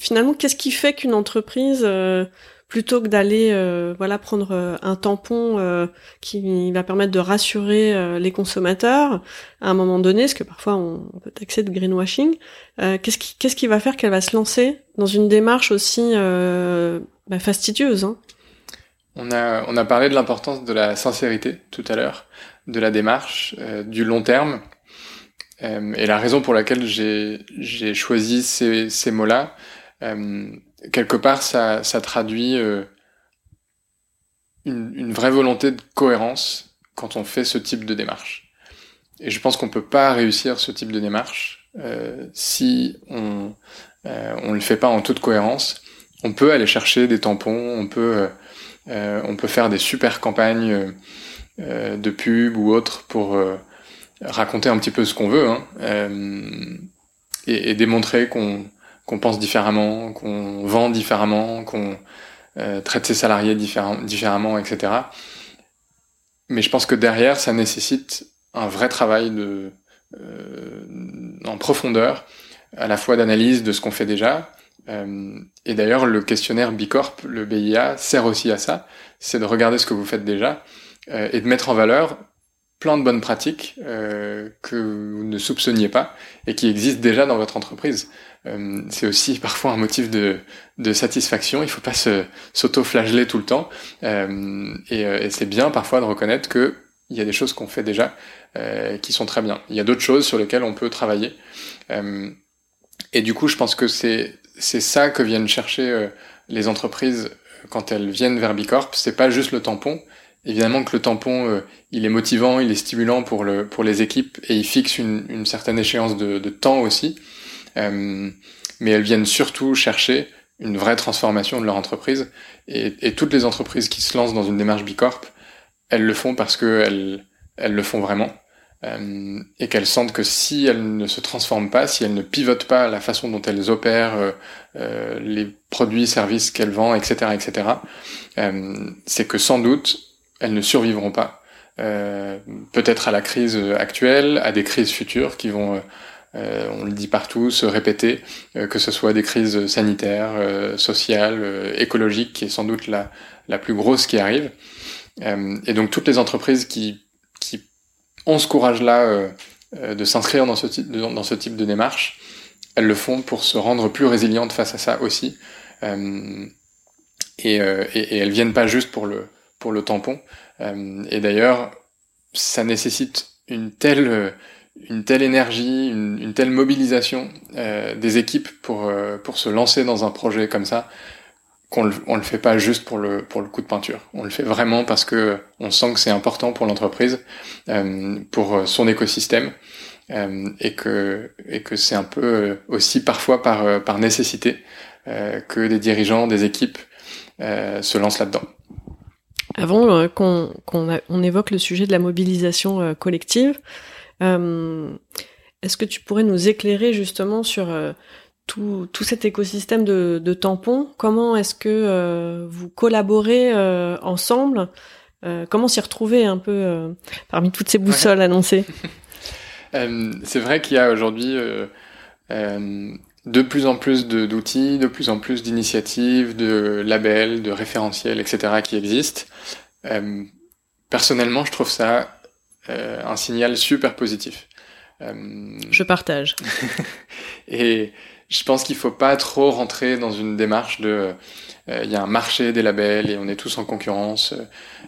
finalement, qu'est-ce qui fait qu'une entreprise euh, plutôt que d'aller euh, voilà prendre euh, un tampon euh, qui va permettre de rassurer les consommateurs à un moment donné, parce que parfois on peut taxer de greenwashing, qu'est-ce qui qu'est-ce qui va faire qu'elle va se lancer dans une démarche aussi bah, fastidieuse hein? On a on a parlé de l'importance de la sincérité tout à l'heure, de la démarche, du long terme. et la raison pour laquelle j'ai j'ai choisi ces, ces mots-là, quelque part, ça, ça traduit euh, une, une, vraie volonté de cohérence quand on fait ce type de démarche. Et je pense qu'on peut pas réussir ce type de démarche euh, si on euh, on le fait pas en toute cohérence. On peut aller chercher des tampons, on peut euh, on peut faire des super campagnes euh, de pub ou autres pour raconter un petit peu ce qu'on veut hein, et, et, démontrer qu'on qu'on pense différemment, qu'on vend différemment, qu'on euh, traite ses salariés différemment, etc. Mais je pense que derrière, ça nécessite un vrai travail de, euh, en profondeur, à la fois d'analyse de ce qu'on fait déjà. Euh, et d'ailleurs, le questionnaire Bicorp, le BIA, sert aussi à ça. C'est de regarder ce que vous faites déjà euh, et de mettre en valeur plein de bonnes pratiques que vous ne soupçonniez pas et qui existent déjà dans votre entreprise. Euh, c'est aussi parfois un motif de, de satisfaction. Il faut pas se s'auto-flageller tout le temps. Euh, et, euh, et c'est bien parfois de reconnaître que il y a des choses qu'on fait déjà euh, qui sont très bien. Il y a d'autres choses sur lesquelles on peut travailler. Euh, et du coup, je pense que c'est c'est ça que viennent chercher les entreprises quand elles viennent vers Bicorp. C'est pas juste le tampon. Évidemment que le tampon, il est motivant, il est stimulant pour le pour les équipes et il fixe une, une certaine échéance de, de temps aussi. Euh, mais elles viennent surtout chercher une vraie transformation de leur entreprise. Et, toutes les entreprises qui se lancent dans une démarche Bicorp, elles le font parce qu'elles elles le font vraiment. Euh, et qu'elles sentent que si elles ne se transforment pas, si elles ne pivotent pas la façon dont elles opèrent, euh, les produits, services qu'elles vendent, etc., etc., c'est que sans doute elles ne survivront pas. Peut-être à la crise actuelle, à des crises futures qui vont euh, on le dit partout, se répéter, euh, que ce soit des crises sanitaires, euh, sociales, écologiques, qui est sans doute la, la plus grosse qui arrive. et donc toutes les entreprises qui, qui ont ce courage-là de s'inscrire dans, ce type de, dans ce type de démarche, elles le font pour se rendre plus résilientes face à ça aussi. et, et, et, elles viennent pas juste pour le, pour le tampon. et d'ailleurs, ça nécessite une telle une telle énergie, une, telle mobilisation des équipes pour pour se lancer dans un projet comme ça qu'on le, on le fait pas juste pour le pour le coup de peinture. On le fait vraiment parce que on sent que c'est important pour l'entreprise, euh, pour son écosystème, euh, et que et que c'est un peu euh, aussi parfois par euh, par nécessité euh, que des dirigeants, des équipes se lancent là-dedans. Avant qu'on qu'on on évoque le sujet de la mobilisation collective, est-ce que tu pourrais nous éclairer justement sur tout, tout cet écosystème de, de tampons, comment est-ce que euh, vous collaborez euh, ensemble? Euh, Comment s'y retrouver un peu parmi toutes ces boussoles annoncées? C'est vrai qu'il y a aujourd'hui de plus en plus d'outils, de, plus en plus d'initiatives, de labels, de référentiels, etc. qui existent. personnellement, je trouve ça un signal super positif. Je partage. et je pense qu'il faut pas trop rentrer dans une démarche de euh, il y a un marché des labels et on est tous en concurrence.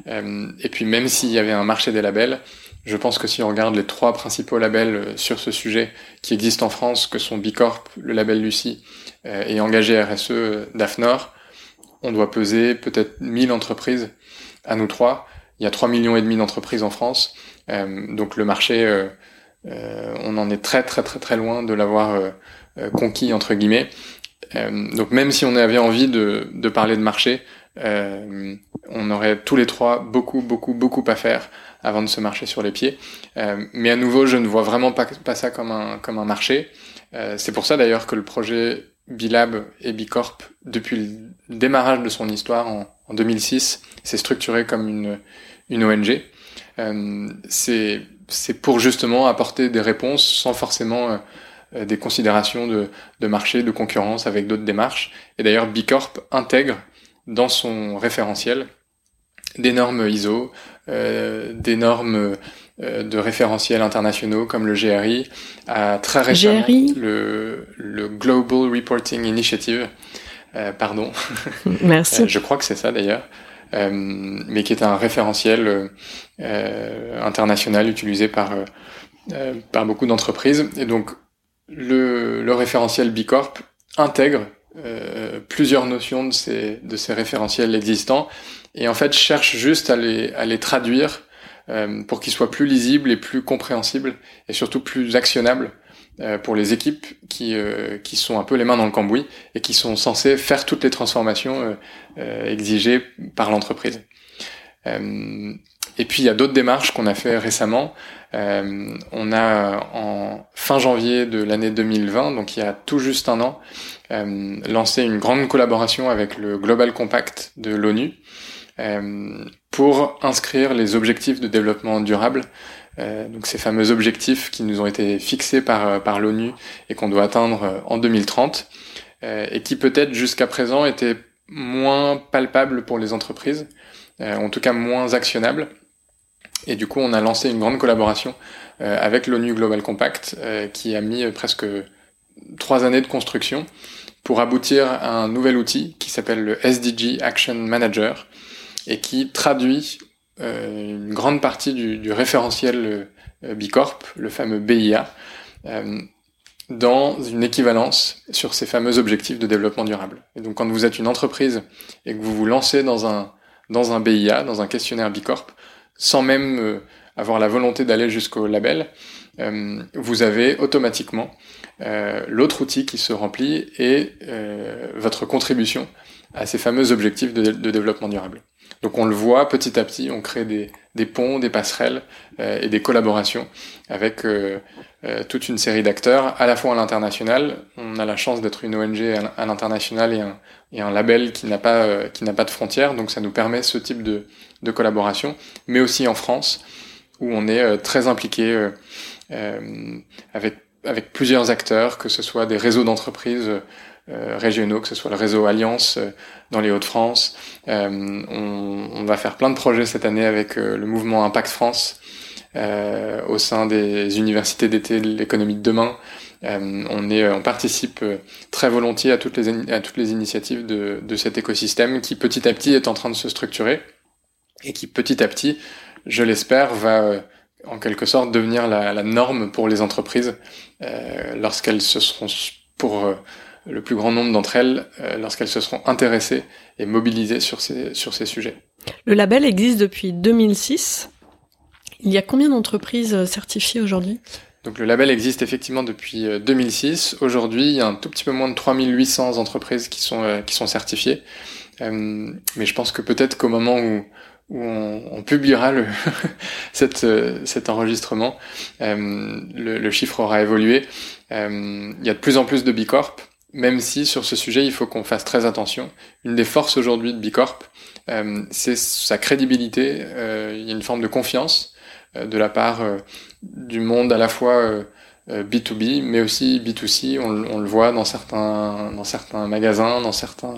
Euh, et puis même s'il y avait un marché des labels, je pense que si on regarde les trois principaux labels euh, sur ce sujet qui existent en France, que sont Bicorp, le label Lucie et Engagé RSE d'AFNOR, on doit peser peut-être 1000 entreprises à nous trois. Il y a 3 millions et demi d'entreprises en France. donc le marché, on en est très très très très loin de l'avoir euh, conquis entre guillemets. Euh, donc même si on avait envie de, de parler de marché, euh, on aurait tous les trois beaucoup beaucoup beaucoup à faire avant de se marcher sur les pieds. mais à nouveau, je ne vois vraiment pas, pas ça comme un comme un marché. c'est pour ça d'ailleurs que le projet Bilab et Bicorp, depuis le démarrage de son histoire en, en 2006, s'est structuré comme une, une ONG. Euh, c'est pour justement apporter des réponses sans forcément euh, des considérations de, de, marché, de concurrence avec d'autres démarches. Et d'ailleurs, Bicorp intègre dans son référentiel des normes ISO, euh, des normes euh, de référentiels internationaux comme le GRI, à très récemment le, le Global Reporting Initiative, euh, pardon. Merci. je crois que c'est ça d'ailleurs. Euh, mais qui est un référentiel international utilisé par par beaucoup d'entreprises. Et donc le, le référentiel Bicorp intègre euh, plusieurs notions de ces, de ces référentiels existants et en fait cherche juste à les, à les traduire euh, pour qu'ils soient plus lisibles et plus compréhensibles et surtout plus actionnables euh, pour les équipes qui, euh, qui sont un peu les mains dans le cambouis et qui sont censées faire toutes les transformations euh, exigées par l'entreprise. et puis il y a d'autres démarches qu'on a fait récemment. Euh, on a en fin janvier de l'année 2020, donc il y a tout juste un an, euh, lancé une grande collaboration avec le Global Compact de l'ONU euh, pour inscrire les objectifs de développement durable. donc ces fameux objectifs qui nous ont été fixés par, par l'ONU et qu'on doit atteindre en 2030 et qui peut-être jusqu'à présent étaient moins palpables pour les entreprises, en tout cas moins actionnables. Et du coup, on a lancé une grande collaboration euh, avec l'ONU Global Compact euh, qui a mis euh, presque trois années de construction pour aboutir à un nouvel outil qui s'appelle le SDG Action Manager et qui traduit une grande partie du, du référentiel Bicorp, le fameux BIA, dans une équivalence sur ces fameux objectifs de développement durable. Et donc quand vous êtes une entreprise et que vous vous lancez dans un, dans un BIA, dans un questionnaire Bicorp, sans même euh, avoir la volonté d'aller jusqu'au label, euh, vous avez automatiquement euh, l'autre outil qui se remplit et votre contribution à ces fameux objectifs de, développement durable. Donc on le voit petit à petit, on crée des, ponts, des passerelles et des collaborations avec toute une série d'acteurs, à la fois à l'international. On a la chance d'être une ONG à, l'international et un, et un label qui n'a pas qui pas de frontières, donc ça nous permet ce type de, de collaboration, mais aussi en France, où on est euh, très impliqué euh, euh, avec, avec plusieurs acteurs, que ce soit des réseaux d'entreprises régionaux, que ce soit le réseau Alliance dans les Hauts-de-France. On, on, va faire plein de projets cette année avec le mouvement Impact France au sein des universités d'été de l'économie de demain. on, est, on participe très volontiers à toutes les, à toutes les initiatives de, de cet écosystème qui petit à petit est en train de se structurer et qui petit à petit, je l'espère, va euh, en quelque sorte devenir la, la norme pour les entreprises lorsqu'elles se seront pour le plus grand nombre d'entre elles lorsqu'elles se seront intéressées et mobilisées sur ces, sur ces sujets. Le label existe depuis 2006. Il y a combien d'entreprises certifiées aujourd'hui? Donc le label existe effectivement depuis 2006. Aujourd'hui, il y a un tout petit peu moins de 3800 entreprises qui sont, qui sont certifiées. Euh, mais je pense que peut-être qu'au moment où, où on, on, publiera le cette, cet enregistrement, euh, le, le, chiffre aura évolué. Euh, il y a de plus en plus de Bicorp, même si sur ce sujet, il faut qu'on fasse très attention. Une des forces aujourd'hui de Bicorp, euh, c'est sa crédibilité. Euh, il y a une forme de confiance de la part du monde à la fois B2B, euh, mais aussi B2C. On, le voit dans certains, dans certains magasins, dans certains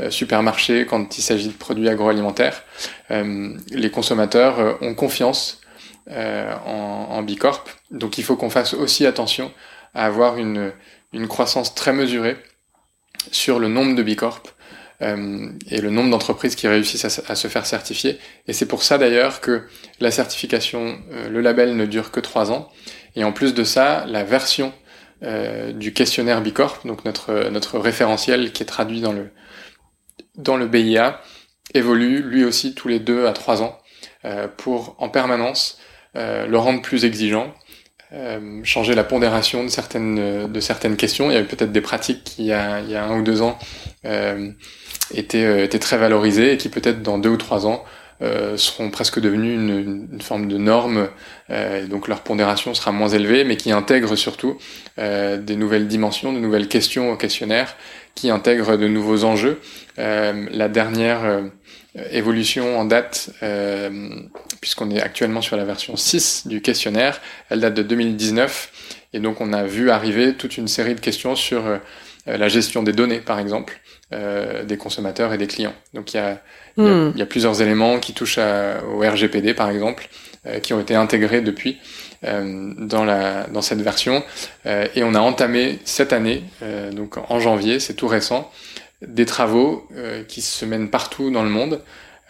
euh, supermarchés, quand il s'agit de produits agroalimentaires. Euh, les consommateurs ont confiance en, en Bicorp, donc il faut qu'on fasse aussi attention à avoir une, une croissance très mesurée sur le nombre de Bicorp euh, et le nombre d'entreprises qui réussissent à, à, se faire certifier. Et c'est pour ça d'ailleurs que la certification, euh, le label ne dure que trois ans. Et en plus de ça, la version euh, du questionnaire Bicorp, donc notre, notre référentiel qui est traduit dans le, dans le BIA, évolue lui aussi tous les deux à trois ans euh, pour en permanence euh, le rendre plus exigeant, euh, changer la pondération de certaines, de certaines questions. Il y avait peut-être des pratiques qui, il y, a, il y a un ou deux ans, étaient, étaient très valorisées et qui peut-être dans deux ou trois ans euh, seront presque devenus une, une, forme de norme, euh, donc leur pondération sera moins élevée, mais qui intègre surtout euh, des nouvelles dimensions, de nouvelles questions au questionnaire, qui intègrent de nouveaux enjeux. Euh, la dernière euh, évolution en date, puisqu'on est actuellement sur la version 6 du questionnaire, elle date de 2019, et donc on a vu arriver toute une série de questions sur la gestion des données, par exemple, des consommateurs et des clients. Donc il y a Hmm. Y a, plusieurs éléments qui touchent au RGPD, par exemple, euh, qui ont été intégrés depuis euh, dans, la, dans cette version. Euh, et on a entamé cette année, donc en janvier, c'est tout récent, des travaux qui se mènent partout dans le monde,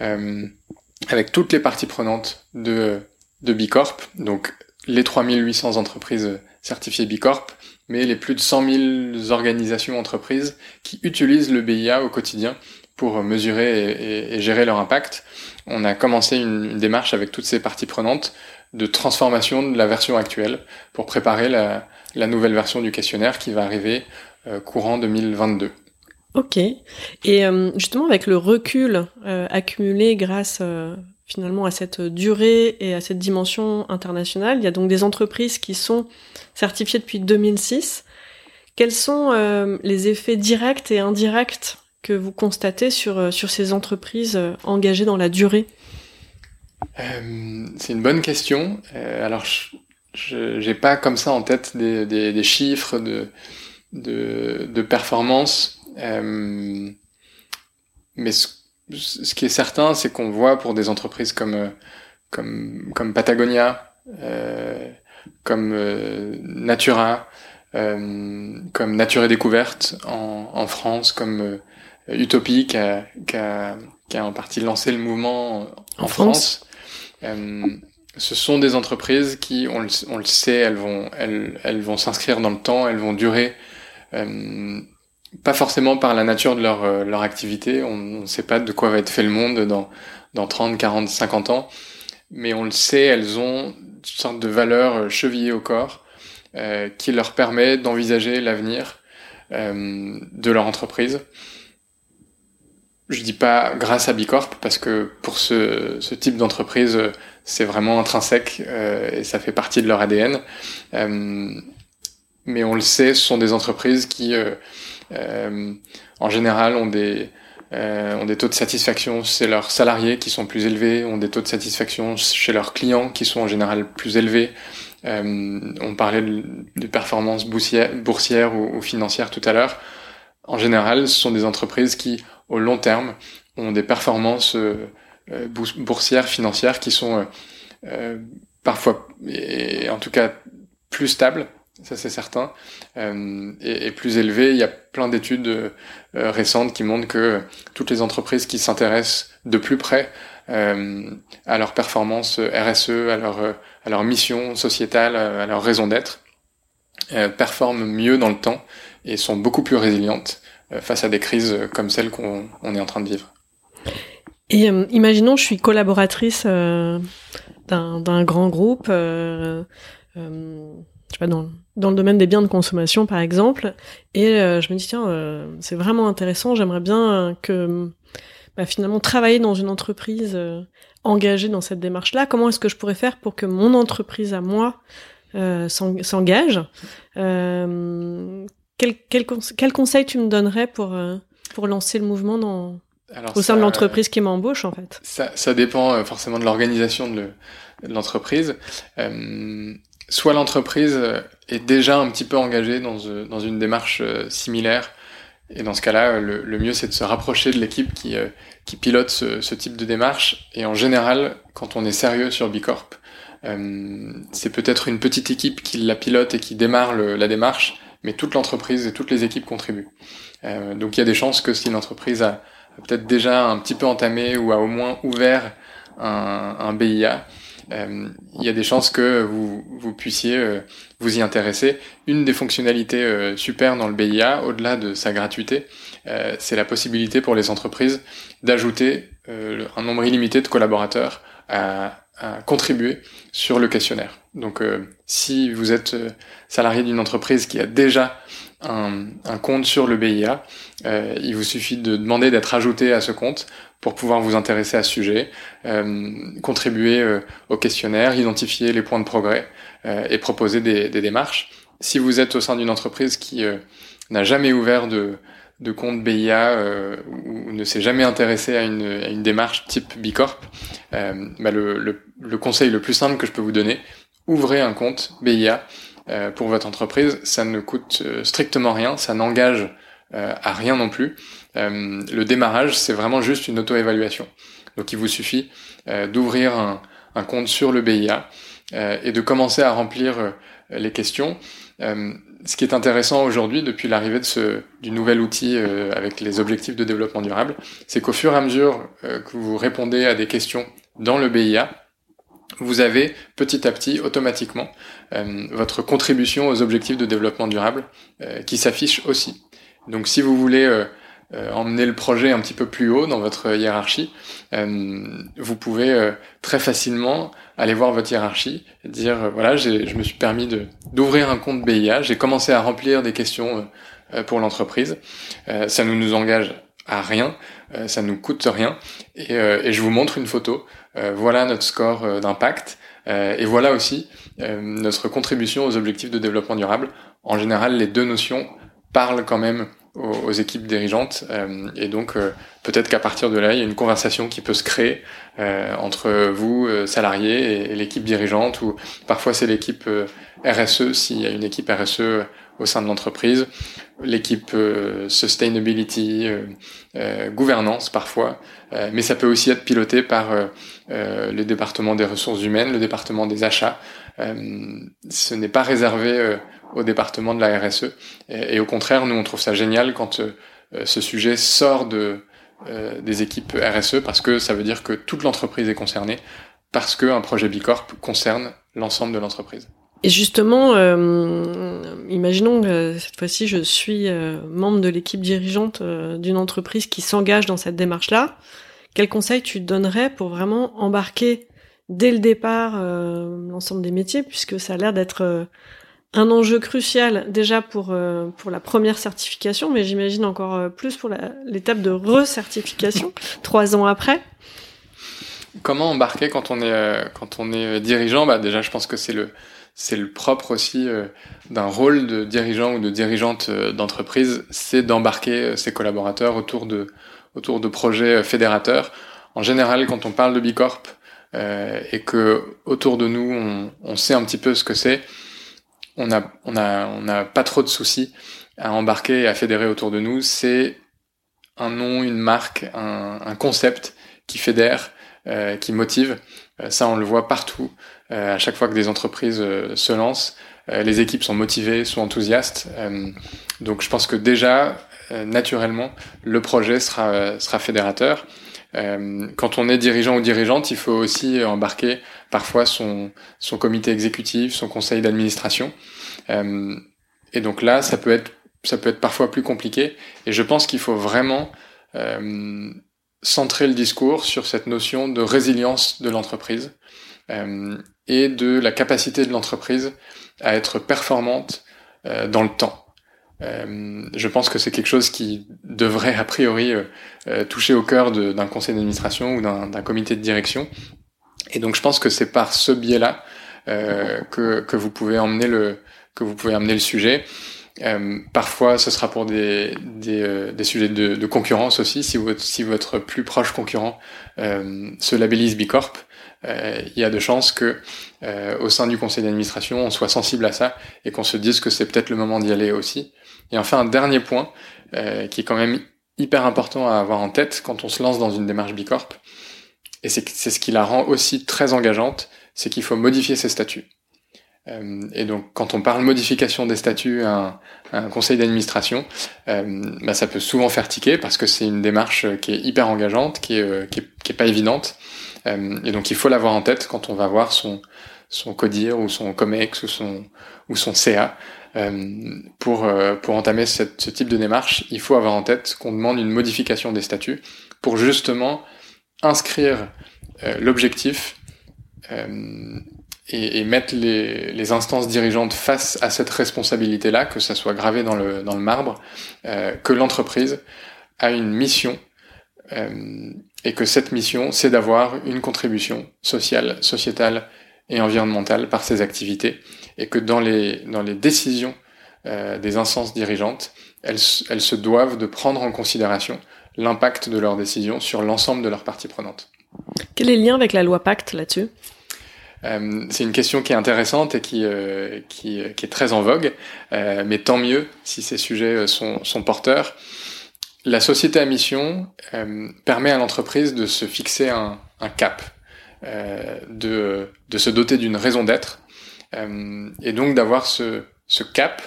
avec toutes les parties prenantes de, de Bicorp, donc les 3800 entreprises certifiées Bicorp, mais les plus de 100 000 organisations entreprises qui utilisent le BIA au quotidien pour mesurer et, gérer leur impact. On a commencé une, démarche avec toutes ces parties prenantes de transformation de la version actuelle pour préparer la, la nouvelle version du questionnaire qui va arriver euh, courant 2022. Ok. Et euh, justement, avec le recul euh, accumulé grâce euh, finalement à cette durée et à cette dimension internationale, il y a donc des entreprises qui sont certifiées depuis 2006. Quels sont les effets directs et indirects que vous constatez sur, sur ces entreprises engagées dans la durée? C'est une bonne question. Alors, je n'ai pas comme ça en tête des, chiffres de, de performance. Euh, mais ce, ce, qui est certain, c'est qu'on voit pour des entreprises comme, comme, comme Patagonia, comme Natura, comme Nature et Découverte en, en France, comme Utopie qui a, qui, a, qui a, en partie lancé le mouvement en, en France. France. Euh, ce sont des entreprises qui, on le, on le sait, elles vont, elles, elles vont s'inscrire dans le temps, elles vont durer, euh, pas forcément par la nature de leur, euh, leur activité. On ne sait pas de quoi va être fait le monde dans, dans 30, 40, 50 ans, mais on le sait, elles ont une sorte de valeur chevillée au corps euh, qui leur permet d'envisager l'avenir euh, de leur entreprise je dis pas grâce à Bicorp parce que pour ce, ce type d'entreprise, c'est vraiment intrinsèque euh, et ça fait partie de leur ADN. Euh, mais on le sait, ce sont des entreprises qui, euh, euh en général, ont des euh, des taux de satisfaction chez leurs salariés qui sont plus élevés, ont des taux de satisfaction chez leurs clients qui sont en général plus élevés. on parlait de, de performances boursières, ou, ou financières tout à l'heure. En général, ce sont des entreprises qui au long terme ont des performances euh, euh, boursières, financières qui sont euh, parfois, et en tout cas plus stables ça c'est certain. Euh, et, plus élevé, il y a plein d'études euh, récentes qui montrent que toutes les entreprises qui s'intéressent de plus près euh, à leur performance RSE, à leur, à leur mission sociétale, à leur raison d'être, performent mieux dans le temps et sont beaucoup plus résilientes face à des crises comme celle qu'on est en train de vivre. Et imaginons, je suis collaboratrice d'un grand groupe. Euh, je sais pas, dans, dans le domaine des biens de consommation, par exemple. Et euh, je me dis, tiens, euh, c'est vraiment intéressant, j'aimerais bien que bah, finalement travailler dans une entreprise euh, engagée dans cette démarche-là. Comment est-ce que je pourrais faire pour que mon entreprise à moi s'engage quel, quel, quel, conseil tu me donnerais pour, pour lancer le mouvement dans, au sein de l'entreprise qui m'embauche en fait? Ça, ça dépend forcément de l'organisation de l'entreprise soit l'entreprise euh, est déjà un petit peu engagée dans, euh, une démarche euh, similaire, et dans ce cas-là, le, mieux c'est de se rapprocher de l'équipe qui, pilote ce, type de démarche. Et en général, quand on est sérieux sur Bicorp, c'est peut-être une petite équipe qui la pilote et qui démarre la démarche, mais toute l'entreprise et toutes les équipes contribuent. Donc il y a des chances que si l'entreprise a, peut-être déjà un petit peu entamé ou a au moins ouvert un, BIA, il y a des chances que vous, puissiez euh, vous y intéresser. Une des fonctionnalités euh, super dans le BIA, au-delà de sa gratuité, c'est la possibilité pour les entreprises d'ajouter un nombre illimité de collaborateurs à, contribuer sur le questionnaire. Donc si vous êtes salarié d'une entreprise qui a déjà un, compte sur le BIA, euh, il vous suffit de demander d'être ajouté à ce compte pour pouvoir vous intéresser à ce sujet, euh, contribuer euh, au questionnaire, identifier les points de progrès euh, et proposer des, démarches. Si vous êtes au sein d'une entreprise qui n'a jamais ouvert de, compte BIA ou ne s'est jamais intéressé à une, à une démarche type Bicorp, bah le, le, le, conseil le plus simple que je peux vous donner, ouvrez un compte BIA pour votre entreprise. Ça ne coûte strictement rien, ça n'engage à rien non plus. Euh, le démarrage, c'est vraiment juste une auto-évaluation. Donc il vous suffit euh, d'ouvrir un, compte sur le BIA euh, et de commencer à remplir les questions. ce qui est intéressant aujourd'hui, depuis l'arrivée de ce, du nouvel outil avec les objectifs de développement durable, c'est qu'au fur et à mesure que vous répondez à des questions dans le BIA, vous avez petit à petit, automatiquement, votre contribution aux objectifs de développement durable qui s'affiche aussi. Donc si vous voulez emmener le projet un petit peu plus haut dans votre hiérarchie, euh, vous pouvez euh, très facilement aller voir votre hiérarchie et dire voilà, je me suis permis de d'ouvrir un compte BIA, j'ai commencé à remplir des questions pour l'entreprise. ça ne nous engage à rien, ça nous coûte rien, et, et, je vous montre une photo. voilà notre score d'impact, et voilà aussi notre contribution aux objectifs de développement durable. En général, les deux notions parlent quand même aux, équipes dirigeantes. Euh, et donc, euh, peut-être qu'à partir de là, il y a une conversation qui peut se créer euh, entre vous, salariés, et, l'équipe dirigeante, ou parfois c'est l'équipe RSE, s'il y a une équipe RSE au sein de l'entreprise, l'équipe sustainability, gouvernance parfois, mais ça peut aussi être piloté par le département des ressources humaines, le département des achats. ce n'est pas réservé au département de la RSE. Et, au contraire, nous, on trouve ça génial quand euh, ce sujet sort de, euh, des équipes RSE parce que ça veut dire que toute l'entreprise est concernée parce qu'un projet Bicorp concerne l'ensemble de l'entreprise. Et justement, euh, imaginons que cette fois-ci je suis membre de l'équipe dirigeante d'une entreprise qui s'engage dans cette démarche-là. Quel conseil tu donnerais pour vraiment embarquer dès le départ l'ensemble des métiers, puisque ça a l'air d'être un enjeu crucial déjà pour euh, pour la première certification, mais j'imagine encore euh, plus pour l'étape de recertification trois ans après. Comment embarquer quand on est euh, quand on est dirigeant? Bah déjà, je pense que c'est le c'est le propre aussi d'un rôle de dirigeant ou de dirigeante d'entreprise, c'est d'embarquer ses collaborateurs autour de autour de projets fédérateurs. En général, quand on parle de Bicorp et que autour de nous on, on sait un petit peu ce que c'est, on a, on a, on a pas trop de soucis à embarquer et à fédérer autour de nous. C'est un nom, une marque, un, concept qui fédère qui motive. ça, on le voit partout. à chaque fois que des entreprises se lancent, les équipes sont motivées, sont enthousiastes. donc, je pense que déjà, naturellement, le projet sera, sera fédérateur. Euh, quand on est dirigeant ou dirigeante, il faut aussi embarquer parfois son, son comité exécutif, son conseil d'administration. Euh, et donc là, ça peut être ça peut être parfois plus compliqué. Et je pense qu'il faut vraiment euh, centrer le discours sur cette notion de résilience de l'entreprise euh, et de la capacité de l'entreprise à être performante euh, dans le temps. Euh, je pense que c'est quelque chose qui devrait a priori euh, euh, toucher au cœur d'un conseil d'administration ou d'un comité de direction. Et donc je pense que c'est par ce biais-là que, que vous pouvez emmener le que vous pouvez amener le sujet. Euh, parfois, ce sera pour des, des, des sujets de, de, concurrence aussi. Si votre, si votre plus proche concurrent euh, se labellise Bicorp, euh, il y a de chances que au sein du conseil d'administration, on soit sensible à ça et qu'on se dise que c'est peut-être le moment d'y aller aussi. Et enfin, un dernier point euh, qui est quand même hyper important à avoir en tête quand on se lance dans une démarche Bicorp, et c'est ce qui la rend aussi très engageante, c'est qu'il faut modifier ses statuts. Euh, et donc, quand on parle modification des statuts à un, conseil d'administration, euh, bah, ça peut souvent faire tiquer parce que c'est une démarche qui est hyper engageante, qui est, qui est, qui est pas évidente. et donc, il faut l'avoir en tête quand on va voir son, son CODIR ou son COMEX ou son, ou son CA. Euh, pour, euh, pour entamer ce type de démarche, il faut avoir en tête qu'on demande une modification des statuts pour justement inscrire euh, l'objectif et, et, mettre les, les, instances dirigeantes face à cette responsabilité-là, que ça soit gravé dans le, dans le marbre, que l'entreprise a une mission et que cette mission, c'est d'avoir une contribution sociale, sociétale et environnementale par ses activités et que dans les, dans les décisions euh, des instances dirigeantes, elles, elles se doivent de prendre en considération l'impact de leurs décisions sur l'ensemble de leurs parties prenantes. Quel est le lien avec la loi Pacte là-dessus? Euh, c'est une question qui est intéressante et qui, euh, qui, qui, est très en vogue, euh, mais tant mieux si ces sujets sont, sont porteurs. La société à mission permet à l'entreprise de se fixer un, un cap, de, de se doter d'une raison d'être et donc d'avoir ce, ce cap,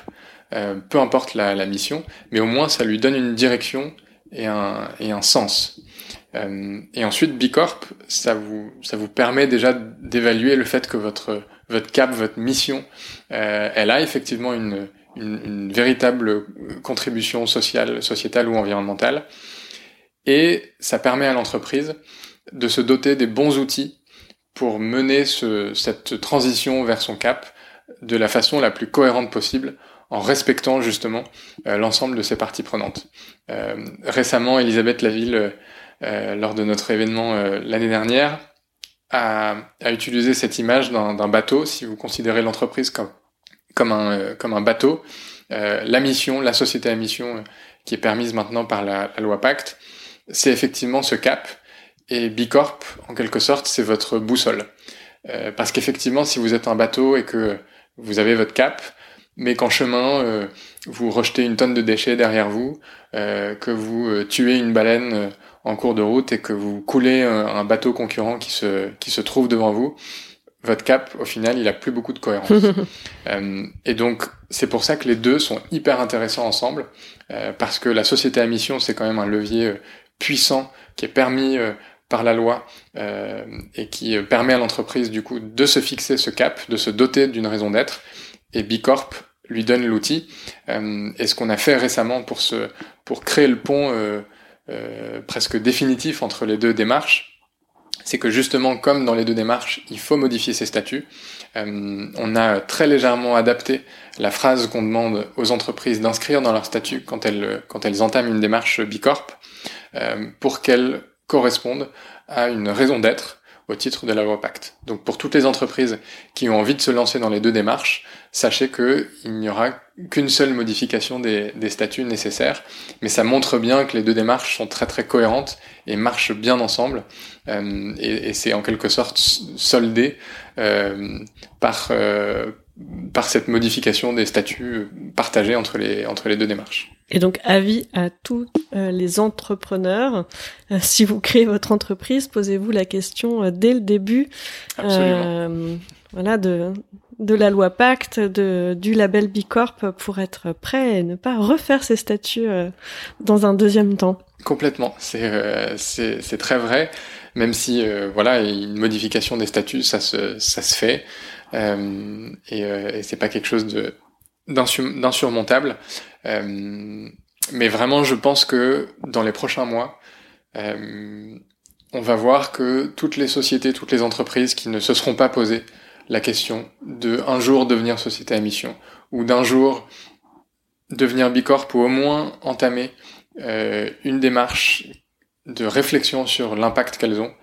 euh, peu importe la, la, mission, mais au moins ça lui donne une direction et un, et un sens. Euh, et ensuite, Bicorp, ça vous, ça vous permet déjà d'évaluer le fait que votre, votre cap, votre mission, euh, elle a effectivement une, une, une, véritable contribution sociale, sociétale ou environnementale. Et ça permet à l'entreprise de se doter des bons outils pour mener ce, cette transition vers son cap de la façon la plus cohérente possible en respectant justement euh, l'ensemble de ses parties prenantes. Euh, récemment, Elisabeth Laville, euh, lors de notre événement l'année dernière, a, a, utilisé cette image d'un bateau. Si vous considérez l'entreprise comme, comme, un, comme un bateau, la mission, la société à mission qui est permise maintenant par la, la loi Pacte, c'est effectivement ce cap et Bicorp, en quelque sorte, c'est votre boussole. Euh, parce qu'effectivement, si vous êtes un bateau et que vous avez votre cap, mais qu'en chemin, euh, vous rejetez une tonne de déchets derrière vous, euh, que vous euh, tuez une baleine euh, en cours de route et que vous coulez un, un, bateau concurrent qui se, qui se trouve devant vous, votre cap, au final, il a plus beaucoup de cohérence. et donc, c'est pour ça que les deux sont hyper intéressants ensemble, parce que la société à mission, c'est quand même un levier puissant qui est permis par la loi euh, et qui permet à l'entreprise du coup de se fixer ce cap, de se doter d'une raison d'être. Et Bicorp lui donne l'outil. Euh, et ce qu'on a fait récemment pour se pour créer le pont euh, euh presque définitif entre les deux démarches, c'est que justement comme dans les deux démarches, il faut modifier ses statuts. Euh, on a très légèrement adapté la phrase qu'on demande aux entreprises d'inscrire dans leur statut quand elles quand elles entament une démarche Bicorp euh, pour qu'elles correspondent à une raison d'être au titre de la loi Pacte. Donc pour toutes les entreprises qui ont envie de se lancer dans les deux démarches, sachez qu'il n'y aura qu'une seule modification des, statuts nécessaires, mais ça montre bien que les deux démarches sont très très cohérentes et marchent bien ensemble, euh, et, c'est en quelque sorte soldé euh, par, euh, par cette modification des statuts partagés entre les deux démarches. Et donc, avis à tous les entrepreneurs, si vous créez votre entreprise, posez-vous la question dès le début. Absolument. voilà, de de la loi Pacte, de, du label Bicorp pour être prêt et ne pas refaire ses statuts euh, dans un deuxième temps. Complètement, c'est euh, c'est très vrai. Même si euh, voilà une modification des statuts, ça se ça se fait euh, et, et c'est pas quelque chose de d'insurmontable. Mais vraiment, je pense que dans les prochains mois, on va voir que toutes les sociétés, toutes les entreprises qui ne se seront pas posées la question de un jour devenir société à mission ou d'un jour devenir bicorp ou au moins entamer euh, une démarche de réflexion sur l'impact qu'elles ont,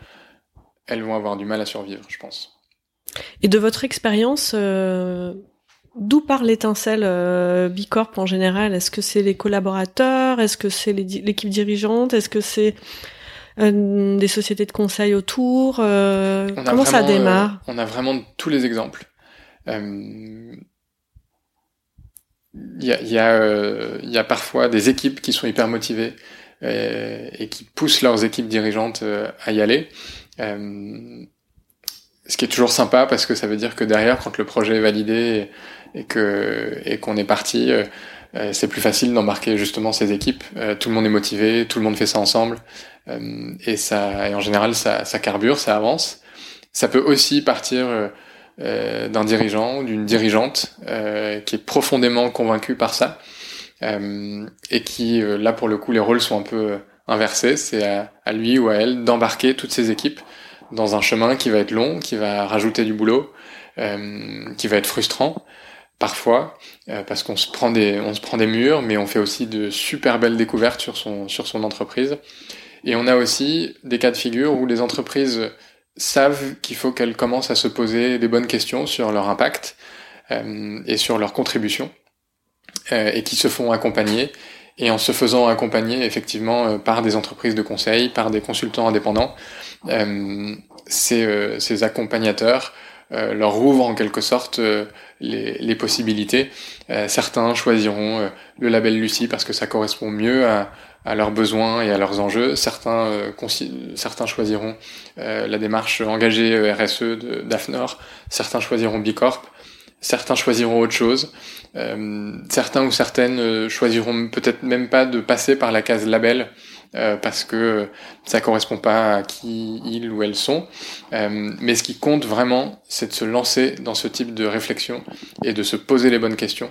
elles vont avoir du mal à survivre, je pense. Et de votre expérience, euh, d'où part l'étincelle euh, Bicorp en général? Est-ce que c'est les collaborateurs? Est-ce que c'est l'équipe dirigeante? Est-ce que c'est euh, des sociétés de conseil autour euh, Comment ça démarre euh, On a vraiment tous les exemples. Il y a, y, a, y, a, parfois des équipes qui sont hyper motivées et qui poussent leurs équipes dirigeantes à y aller. ce qui est toujours sympa parce que ça veut dire que derrière, quand le projet est validé et, que et qu'on est parti, c'est plus facile d'embarquer justement ces équipes. tout le monde est motivé, tout le monde fait ça ensemble. Euh, et ça, et en général, ça, ça carbure, ça avance. Ça peut aussi partir euh, euh, d'un dirigeant ou d'une dirigeante qui est profondément convaincu par ça et qui, là pour le coup, les rôles sont un peu inversés. C'est à, à, lui ou à elle d'embarquer toutes ses équipes dans un chemin qui va être long, qui va rajouter du boulot, qui va être frustrant parfois parce qu'on se prend des on se prend des murs, mais on fait aussi de super belles découvertes sur son sur son entreprise. Et on a aussi des cas de figure où les entreprises savent qu'il faut qu'elles commencent à se poser des bonnes questions sur leur impact euh, et sur leur contribution, euh, et qui se font accompagner. Et en se faisant accompagner effectivement euh, par des entreprises de conseil, par des consultants indépendants, euh, ces, euh, ces, accompagnateurs leur ouvrent en quelque sorte les, les, possibilités. certains choisiront le label Lucie parce que ça correspond mieux à, leurs besoins et à leurs enjeux. Certains, euh, certains choisiront euh, la démarche engagée euh, RSE d'AFNOR, certains choisiront Bicorp, certains choisiront autre chose, certains ou certaines choisiront peut-être même pas de passer par la case label parce que ça correspond pas à qui ils ou elles sont. mais ce qui compte vraiment, c'est de se lancer dans ce type de réflexion et de se poser les bonnes questions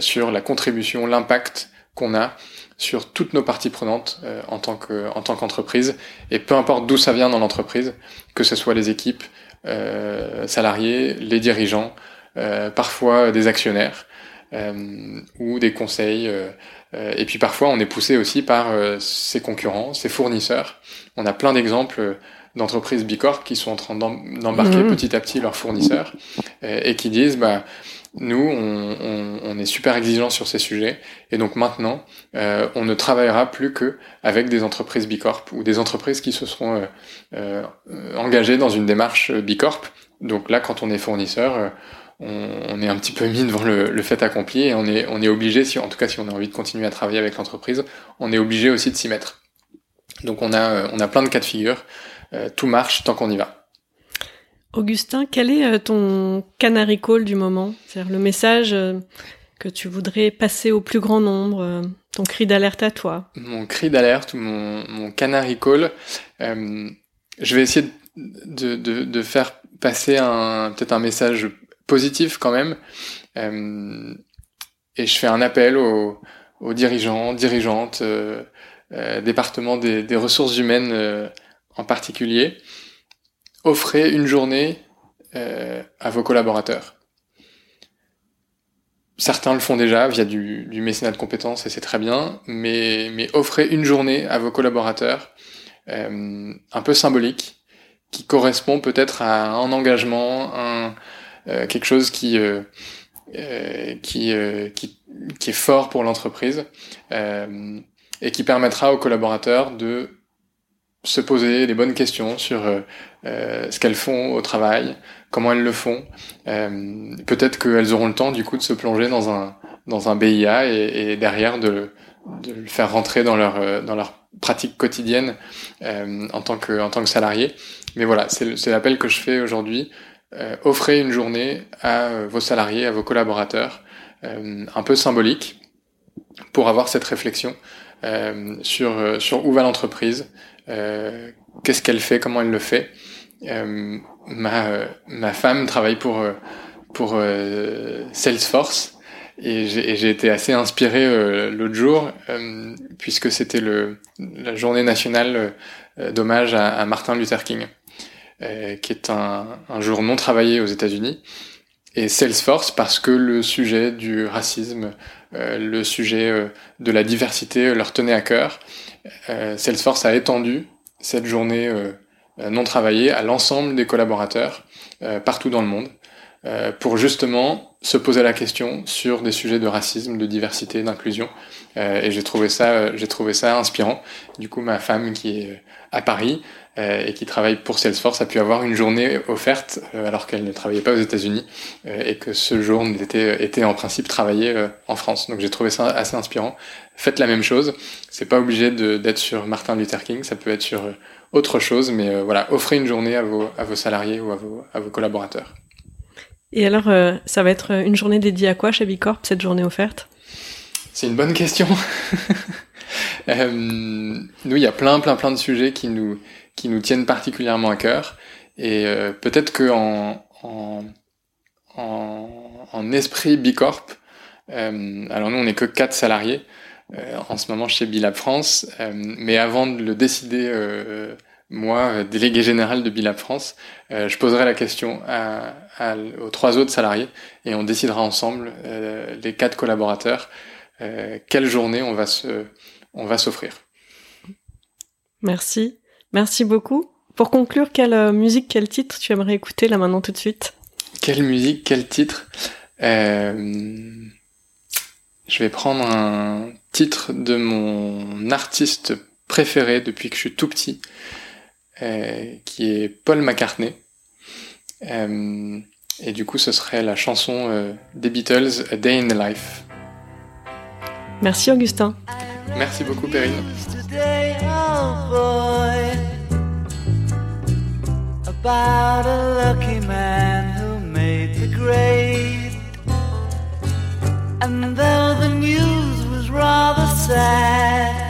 sur la contribution, l'impact qu'on a sur toutes nos parties prenantes euh, en tant que en tant qu'entreprise et peu importe d'où ça vient dans l'entreprise, que ce soit les équipes, euh, salariés, les dirigeants, euh, parfois des actionnaires euh, ou des conseils. Euh, et puis parfois on est poussé aussi par ses concurrents, ses fournisseurs. On a plein d'exemples d'entreprises Bicorp qui sont en train d'embarquer mmh. petit à petit leurs fournisseurs et qui disent bah nous, on, on, on, est super exigeants sur ces sujets, et donc maintenant, euh, on ne travaillera plus que avec des entreprises Bicorp ou des entreprises qui se seront euh, euh, engagées dans une démarche Bicorp. Donc là, quand on est fournisseur, euh, on, est un petit peu mis devant le, le, fait accompli, et on est, on est obligé, si, en tout cas si on a envie de continuer à travailler avec l'entreprise, on est obligé aussi de s'y mettre. Donc on a, on a plein de cas de figure. tout marche tant qu'on y va. Augustin, quel est euh, ton canary call du moment? C'est-à-dire le message euh, que tu voudrais passer au plus grand nombre, euh, ton cri d'alerte à toi? Mon cri d'alerte ou mon, mon canary call, je vais essayer de, de, de faire passer un peut-être un message positif quand même. et je fais un appel aux, dirigeants, dirigeantes, départements des, des, ressources humaines en particulier, offrez une journée euh, à vos collaborateurs. Certains le font déjà via du, du mécénat de compétences et c'est très bien, mais, mais offrez une journée à vos collaborateurs euh, un peu symbolique, qui correspond peut-être à un engagement, un, euh, quelque chose qui, euh, euh, qui, euh, qui, qui, est fort pour l'entreprise et qui permettra aux collaborateurs de se poser les bonnes questions sur euh, euh, ce qu'elles font au travail, comment elles le font. Euh, peut-être qu'elles auront le temps du coup de se plonger dans un dans un BIA et, et derrière de de le faire rentrer dans leur dans leur pratique quotidienne en tant que en tant que salarié. Mais voilà, c'est l'appel que je fais aujourd'hui. Offrez une journée à vos salariés, à vos collaborateurs, un peu symbolique, pour avoir cette réflexion sur sur où va l'entreprise, qu'est-ce qu'elle fait, comment elle le fait. Euh, ma, ma femme travaille pour, euh, pour euh, Salesforce et j'ai été assez inspiré l'autre jour puisque c'était la journée nationale d'hommage à, Martin Luther King, qui est un, jour non travaillé aux États-Unis et Salesforce parce que le sujet du racisme, le sujet de la diversité leur tenait à cœur. Salesforce a étendu cette journée euh, non travaillée à l'ensemble des collaborateurs euh, partout dans le monde euh, pour justement se poser la question sur des sujets de racisme, de diversité, d'inclusion. et j'ai trouvé ça, j'ai trouvé ça inspirant. Du coup, ma femme qui est à Paris et qui travaille pour Salesforce a pu avoir une journée offerte alors qu'elle ne travaillait pas aux États-Unis et que ce jour était, était en principe travaillé en France. Donc j'ai trouvé ça assez inspirant faites la même chose. C'est pas obligé d'être sur Martin Luther King, ça peut être sur euh, autre chose, mais euh, voilà, offrez une journée à vos, salariés ou à vos collaborateurs. Et alors, euh, ça va être une journée dédiée à quoi chez Bicorp, cette journée offerte? C'est une bonne question. nous, il y a plein, plein, plein de sujets qui nous, qui nous tiennent particulièrement à cœur. Et peut-être que en, en, en, esprit Bicorp, alors nous, on n'est que quatre salariés, euh, en ce moment chez Bilab France. Euh, mais avant de le décider, euh, moi, délégué général de Bilab France, je poserai la question à, aux trois autres salariés et on décidera ensemble, les quatre collaborateurs, quelle journée on va se, on va s'offrir. Merci, merci beaucoup. Pour conclure, quelle musique, quel titre tu aimerais écouter là maintenant tout de suite? Quelle musique, quel titre? Je vais prendre un titre de mon artiste préféré depuis que je suis tout petit, euh, qui est Paul McCartney. Euh, et du coup, ce serait la chanson euh, des Beatles, A Day in the Life. Merci Augustin. Merci beaucoup Perrine. About a lucky man who made the grade. And though the news was rather sad,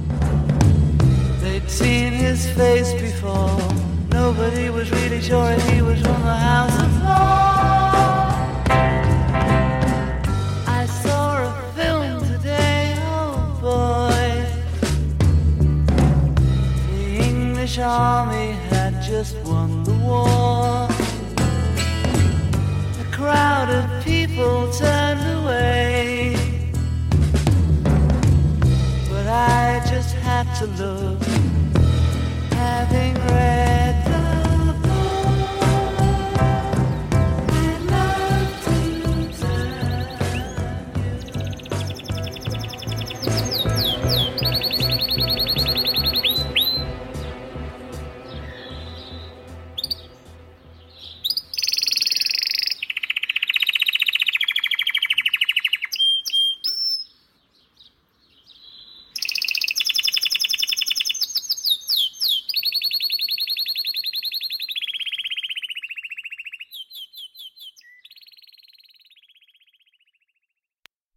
Seen his face before. Nobody was really sure he was from the house of. I saw a film today, oh boy. The English army had just won the war. A crowd of people turned away. But I just had to look having read